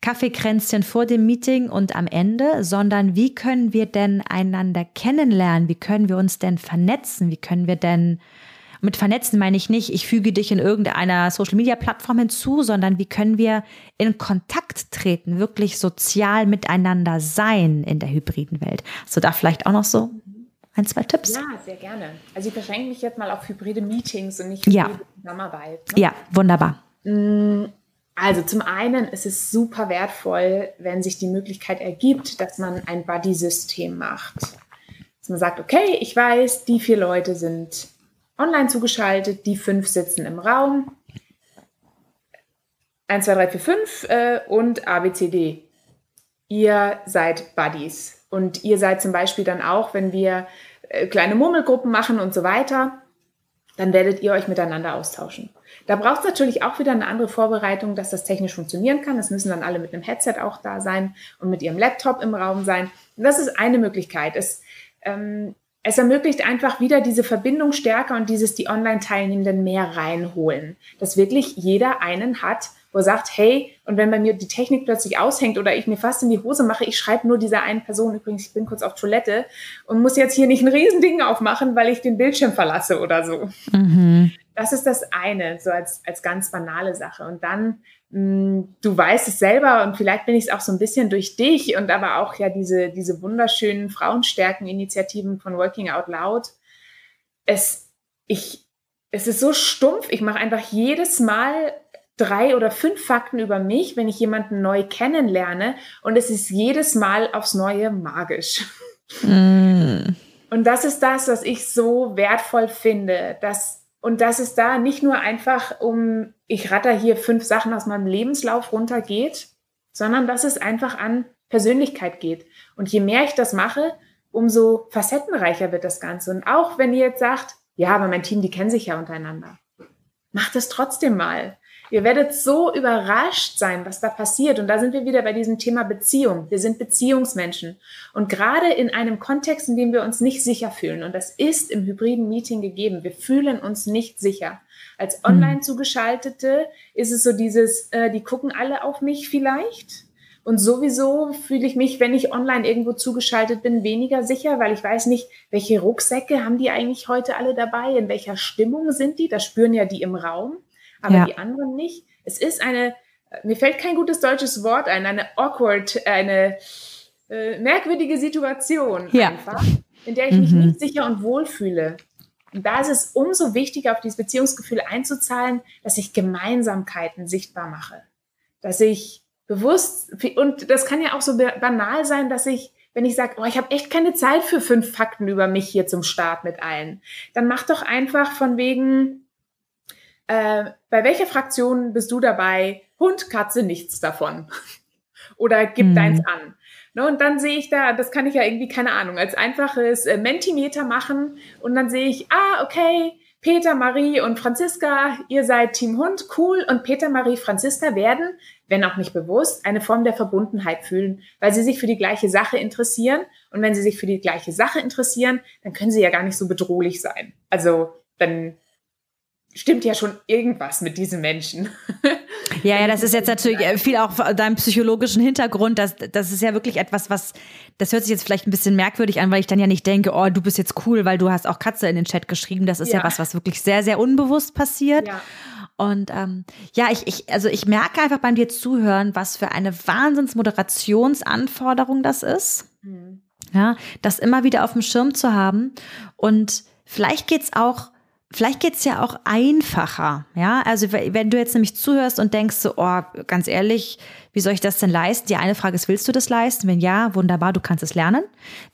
Kaffeekränzchen vor dem Meeting und am Ende, sondern wie können wir denn einander kennenlernen? Wie können wir uns denn vernetzen? Wie können wir denn mit vernetzen meine ich nicht, ich füge dich in irgendeiner Social-Media-Plattform hinzu, sondern wie können wir in Kontakt treten, wirklich sozial miteinander sein in der hybriden Welt. Hast du da vielleicht auch noch so ein, zwei Tipps? Ja, sehr gerne. Also ich beschränke mich jetzt mal auf hybride Meetings und nicht hybride ja. Zusammenarbeit. Ne? Ja, wunderbar. Mm, also zum einen ist es super wertvoll, wenn sich die Möglichkeit ergibt, dass man ein Buddy-System macht. Dass man sagt, okay, ich weiß, die vier Leute sind online zugeschaltet, die fünf sitzen im Raum. 1, 2, 3, 4, 5 äh, und ABCD. Ihr seid Buddies. Und ihr seid zum Beispiel dann auch, wenn wir äh, kleine Murmelgruppen machen und so weiter, dann werdet ihr euch miteinander austauschen. Da braucht es natürlich auch wieder eine andere Vorbereitung, dass das technisch funktionieren kann. Es müssen dann alle mit einem Headset auch da sein und mit ihrem Laptop im Raum sein. Und das ist eine Möglichkeit. Es ähm, es ermöglicht einfach wieder diese Verbindung stärker und dieses die Online-Teilnehmenden mehr reinholen. Dass wirklich jeder einen hat, wo er sagt, hey, und wenn bei mir die Technik plötzlich aushängt oder ich mir fast in die Hose mache, ich schreibe nur dieser einen Person, übrigens, ich bin kurz auf Toilette und muss jetzt hier nicht ein Riesending aufmachen, weil ich den Bildschirm verlasse oder so. Mhm. Das ist das eine, so als, als ganz banale Sache. Und dann du weißt es selber und vielleicht bin ich es auch so ein bisschen durch dich und aber auch ja diese, diese wunderschönen Frauenstärken-Initiativen von Working Out Loud. Es, ich, es ist so stumpf, ich mache einfach jedes Mal drei oder fünf Fakten über mich, wenn ich jemanden neu kennenlerne und es ist jedes Mal aufs Neue magisch. Mm. Und das ist das, was ich so wertvoll finde, dass und dass es da nicht nur einfach um, ich ratter hier fünf Sachen aus meinem Lebenslauf runtergeht, sondern dass es einfach an Persönlichkeit geht. Und je mehr ich das mache, umso facettenreicher wird das Ganze. Und auch wenn ihr jetzt sagt, ja, aber mein Team, die kennen sich ja untereinander. Macht es trotzdem mal. Ihr werdet so überrascht sein, was da passiert. Und da sind wir wieder bei diesem Thema Beziehung. Wir sind Beziehungsmenschen. Und gerade in einem Kontext, in dem wir uns nicht sicher fühlen, und das ist im hybriden Meeting gegeben, wir fühlen uns nicht sicher. Als hm. online zugeschaltete ist es so dieses, äh, die gucken alle auf mich vielleicht. Und sowieso fühle ich mich, wenn ich online irgendwo zugeschaltet bin, weniger sicher, weil ich weiß nicht, welche Rucksäcke haben die eigentlich heute alle dabei, in welcher Stimmung sind die. Das spüren ja die im Raum aber ja. die anderen nicht. Es ist eine, mir fällt kein gutes deutsches Wort ein, eine awkward, eine äh, merkwürdige Situation ja. einfach, in der ich mich mhm. nicht sicher und wohl fühle. Und da ist es umso wichtiger, auf dieses Beziehungsgefühl einzuzahlen, dass ich Gemeinsamkeiten sichtbar mache. Dass ich bewusst, und das kann ja auch so banal sein, dass ich, wenn ich sage, oh, ich habe echt keine Zeit für fünf Fakten über mich hier zum Start mit allen, dann mach doch einfach von wegen, äh, bei welcher Fraktion bist du dabei? Hund, Katze, nichts davon. Oder gib hm. deins an. Ne, und dann sehe ich da, das kann ich ja irgendwie, keine Ahnung, als einfaches äh, Mentimeter machen und dann sehe ich, ah, okay, Peter, Marie und Franziska, ihr seid Team Hund, cool. Und Peter, Marie, Franziska werden, wenn auch nicht bewusst, eine Form der Verbundenheit fühlen, weil sie sich für die gleiche Sache interessieren. Und wenn sie sich für die gleiche Sache interessieren, dann können sie ja gar nicht so bedrohlich sein. Also dann stimmt ja schon irgendwas mit diesen Menschen. Ja, ja, das ist jetzt natürlich äh, viel auch deinem psychologischen Hintergrund. Das, das ist ja wirklich etwas, was, das hört sich jetzt vielleicht ein bisschen merkwürdig an, weil ich dann ja nicht denke, oh, du bist jetzt cool, weil du hast auch Katze in den Chat geschrieben. Das ist ja, ja was, was wirklich sehr, sehr unbewusst passiert. Ja. Und ähm, ja, ich, ich, also ich merke einfach beim dir zuhören, was für eine Wahnsinnsmoderationsanforderung das ist. Mhm. Ja, das immer wieder auf dem Schirm zu haben. Und vielleicht geht's auch Vielleicht geht's ja auch einfacher, ja. Also wenn du jetzt nämlich zuhörst und denkst so, oh, ganz ehrlich, wie soll ich das denn leisten? Die eine Frage ist, willst du das leisten? Wenn ja, wunderbar, du kannst es lernen.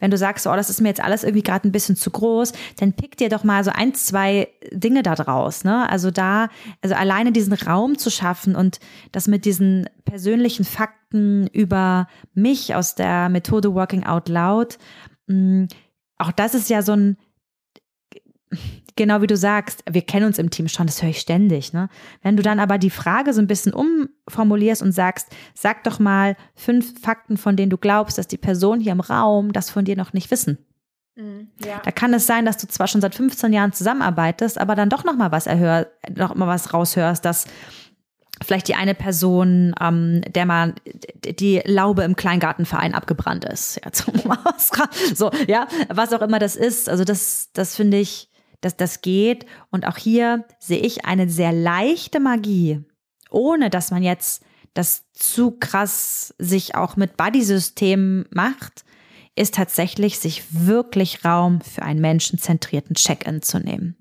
Wenn du sagst, oh, das ist mir jetzt alles irgendwie gerade ein bisschen zu groß, dann pick dir doch mal so ein, zwei Dinge da draus, ne? Also da, also alleine diesen Raum zu schaffen und das mit diesen persönlichen Fakten über mich aus der Methode Working Out Loud, mh, mm, auch das ist ja so ein genau wie du sagst, wir kennen uns im Team schon, das höre ich ständig. Ne? Wenn du dann aber die Frage so ein bisschen umformulierst und sagst, sag doch mal fünf Fakten, von denen du glaubst, dass die Personen hier im Raum das von dir noch nicht wissen. Mhm, ja. Da kann es sein, dass du zwar schon seit 15 Jahren zusammenarbeitest, aber dann doch noch mal was erhör, noch mal was raushörst, dass vielleicht die eine Person, ähm, der mal die Laube im Kleingartenverein abgebrannt ist. Ja, so, ja, was auch immer das ist. Also das, das finde ich, dass das geht. Und auch hier sehe ich eine sehr leichte Magie, ohne dass man jetzt das zu krass sich auch mit Buddy-Systemen macht, ist tatsächlich, sich wirklich Raum für einen menschenzentrierten Check-in zu nehmen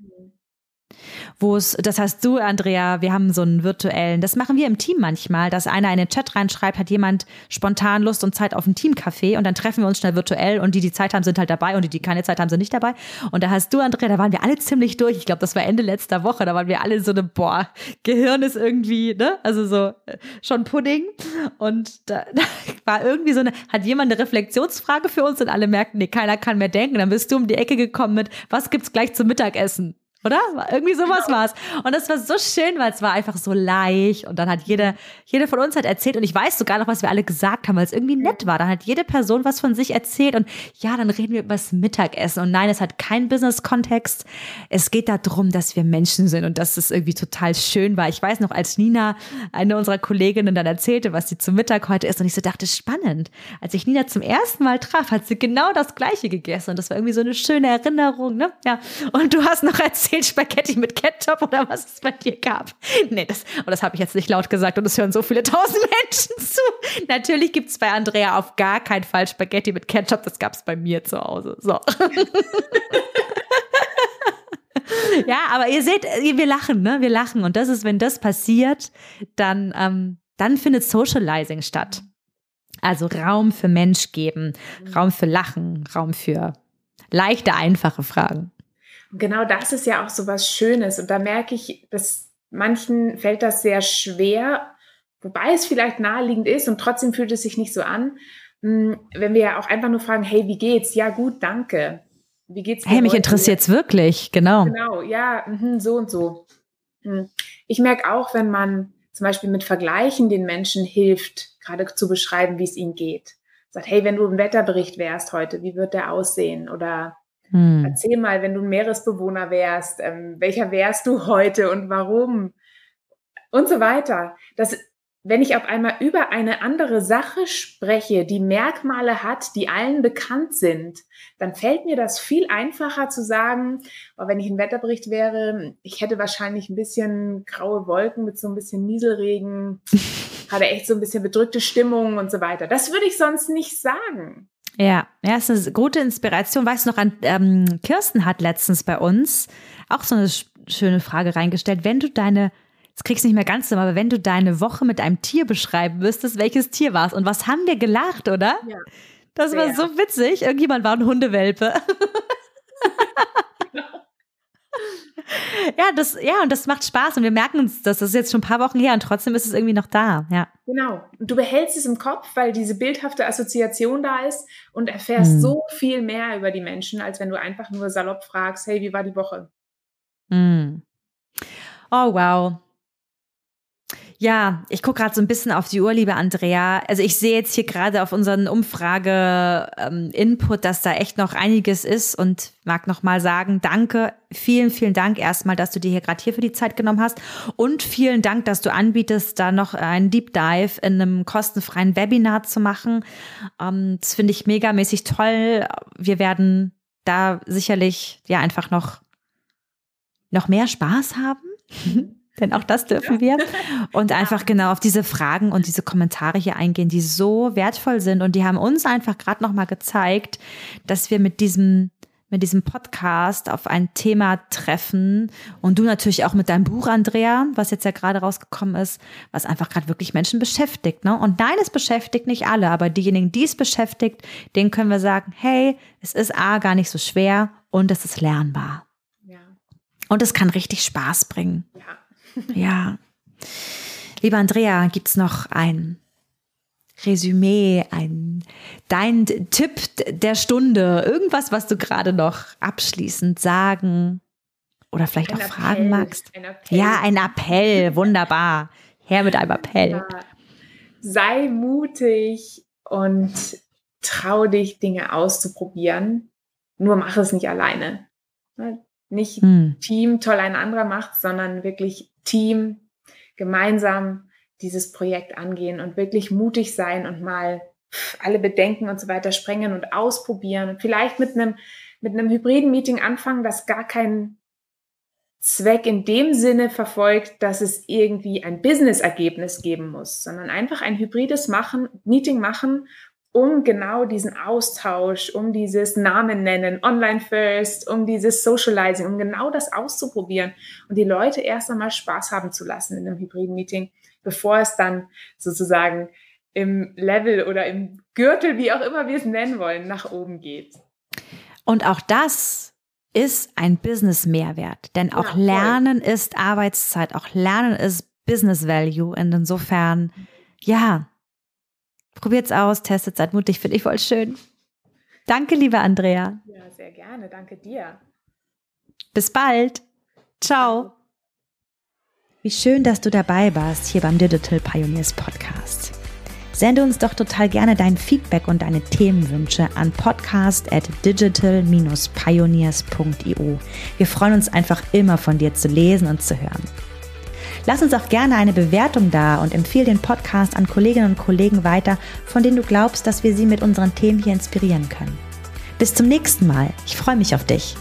wo es, das heißt du, Andrea, wir haben so einen virtuellen, das machen wir im Team manchmal, dass einer in den Chat reinschreibt, hat jemand spontan Lust und Zeit auf ein Teamcafé und dann treffen wir uns schnell virtuell und die, die Zeit haben, sind halt dabei und die, die keine Zeit haben, sind nicht dabei. Und da hast du, Andrea, da waren wir alle ziemlich durch. Ich glaube, das war Ende letzter Woche, da waren wir alle so eine, boah, Gehirn ist irgendwie, ne, also so äh, schon Pudding. Und da, da war irgendwie so eine, hat jemand eine Reflexionsfrage für uns und alle merkten, nee, keiner kann mehr denken. Dann bist du um die Ecke gekommen mit, was gibt's gleich zum Mittagessen? Oder? Irgendwie sowas genau. war's. Und das war so schön, weil es war einfach so leicht. Und dann hat jede, jede von uns hat erzählt. Und ich weiß sogar noch, was wir alle gesagt haben, weil es irgendwie nett war. Dann hat jede Person was von sich erzählt. Und ja, dann reden wir über das Mittagessen. Und nein, es hat keinen Business-Kontext. Es geht darum, dass wir Menschen sind und dass es irgendwie total schön war. Ich weiß noch, als Nina, eine unserer Kolleginnen, dann erzählte, was sie zum Mittag heute isst. Und ich so dachte, spannend. Als ich Nina zum ersten Mal traf, hat sie genau das Gleiche gegessen. Und das war irgendwie so eine schöne Erinnerung, ne? Ja. Und du hast noch erzählt, erzählt Spaghetti mit Ketchup oder was es bei dir gab. Nee, das, und das habe ich jetzt nicht laut gesagt und es hören so viele tausend Menschen zu. Natürlich gibt es bei Andrea auf gar keinen Fall Spaghetti mit Ketchup, das gab es bei mir zu Hause. So. ja, aber ihr seht, wir lachen, ne? Wir lachen. Und das ist, wenn das passiert, dann, ähm, dann findet Socializing statt. Also Raum für Mensch geben, Raum für Lachen, Raum für leichte, einfache Fragen. Genau das ist ja auch so was Schönes. Und da merke ich, dass manchen fällt das sehr schwer, wobei es vielleicht naheliegend ist und trotzdem fühlt es sich nicht so an. Hm, wenn wir ja auch einfach nur fragen, hey, wie geht's? Ja, gut, danke. Wie geht's dir? Hey, mich interessiert es wirklich, genau. Genau, ja, mh, so und so. Hm. Ich merke auch, wenn man zum Beispiel mit Vergleichen den Menschen hilft, gerade zu beschreiben, wie es ihnen geht. Sagt, hey, wenn du ein Wetterbericht wärst heute, wie wird der aussehen? Oder hm. Erzähl mal, wenn du ein Meeresbewohner wärst, ähm, welcher wärst du heute und warum? Und so weiter. Das, wenn ich auf einmal über eine andere Sache spreche, die Merkmale hat, die allen bekannt sind, dann fällt mir das viel einfacher zu sagen, oh, wenn ich ein Wetterbericht wäre, ich hätte wahrscheinlich ein bisschen graue Wolken mit so ein bisschen Nieselregen, hatte echt so ein bisschen bedrückte Stimmung und so weiter. Das würde ich sonst nicht sagen. Ja, ja, ist eine gute Inspiration. Weißt du noch, an, ähm, Kirsten hat letztens bei uns auch so eine schöne Frage reingestellt. Wenn du deine, jetzt kriegst du nicht mehr ganz so, aber wenn du deine Woche mit einem Tier beschreiben müsstest, welches Tier war es? Und was haben wir gelacht, oder? Ja. Das war so witzig. Irgendjemand war ein Hundewelpe. ja, das, ja, und das macht Spaß und wir merken uns, das ist jetzt schon ein paar Wochen her und trotzdem ist es irgendwie noch da, ja. Genau. Und du behältst es im Kopf, weil diese bildhafte Assoziation da ist und erfährst hm. so viel mehr über die Menschen, als wenn du einfach nur salopp fragst, hey, wie war die Woche? Mm. Oh, wow. Ja, ich gucke gerade so ein bisschen auf die Uhr, liebe Andrea. Also ich sehe jetzt hier gerade auf unseren Umfrage-Input, ähm, dass da echt noch einiges ist und mag noch mal sagen, danke, vielen, vielen Dank erstmal, dass du dir hier gerade hier für die Zeit genommen hast und vielen Dank, dass du anbietest, da noch einen Deep Dive in einem kostenfreien Webinar zu machen. Ähm, das finde ich megamäßig toll. Wir werden da sicherlich ja einfach noch noch mehr Spaß haben. Denn auch das dürfen wir. Und einfach genau auf diese Fragen und diese Kommentare hier eingehen, die so wertvoll sind. Und die haben uns einfach gerade nochmal gezeigt, dass wir mit diesem mit diesem Podcast auf ein Thema treffen und du natürlich auch mit deinem Buch, Andrea, was jetzt ja gerade rausgekommen ist, was einfach gerade wirklich Menschen beschäftigt. Ne? Und nein, es beschäftigt nicht alle, aber diejenigen, die es beschäftigt, denen können wir sagen, hey, es ist A, gar nicht so schwer und es ist lernbar. Ja. Und es kann richtig Spaß bringen. Ja. Ja. Lieber Andrea, gibt es noch ein Resümee, ein dein Tipp der Stunde, irgendwas, was du gerade noch abschließend sagen oder vielleicht ein auch Appell, fragen magst? Ein ja, ein Appell, wunderbar. Her mit einem Appell. Ja. Sei mutig und trau dich, Dinge auszuprobieren. Nur mach es nicht alleine. Nicht hm. Team toll ein anderer macht, sondern wirklich Team gemeinsam dieses Projekt angehen und wirklich mutig sein und mal alle Bedenken und so weiter sprengen und ausprobieren und vielleicht mit einem, mit einem hybriden Meeting anfangen, das gar keinen Zweck in dem Sinne verfolgt, dass es irgendwie ein Business-Ergebnis geben muss, sondern einfach ein hybrides machen, Meeting machen, um genau diesen Austausch, um dieses Namen nennen, online first, um dieses Socializing, um genau das auszuprobieren und die Leute erst einmal Spaß haben zu lassen in einem hybriden Meeting, bevor es dann sozusagen im Level oder im Gürtel, wie auch immer wir es nennen wollen, nach oben geht. Und auch das ist ein Business-Mehrwert, denn auch ja, Lernen ist Arbeitszeit, auch Lernen ist Business Value. Und insofern, ja, Probiert's aus, testet, seid mutig, finde ich voll schön. Danke, liebe Andrea. Ja, sehr gerne. Danke dir. Bis bald. Ciao. Wie schön, dass du dabei warst hier beim Digital Pioneers Podcast. Sende uns doch total gerne dein Feedback und deine Themenwünsche an podcast at digital-pioneers.io. Wir freuen uns einfach immer von dir zu lesen und zu hören. Lass uns auch gerne eine Bewertung da und empfehle den Podcast an Kolleginnen und Kollegen weiter, von denen du glaubst, dass wir sie mit unseren Themen hier inspirieren können. Bis zum nächsten Mal. Ich freue mich auf dich.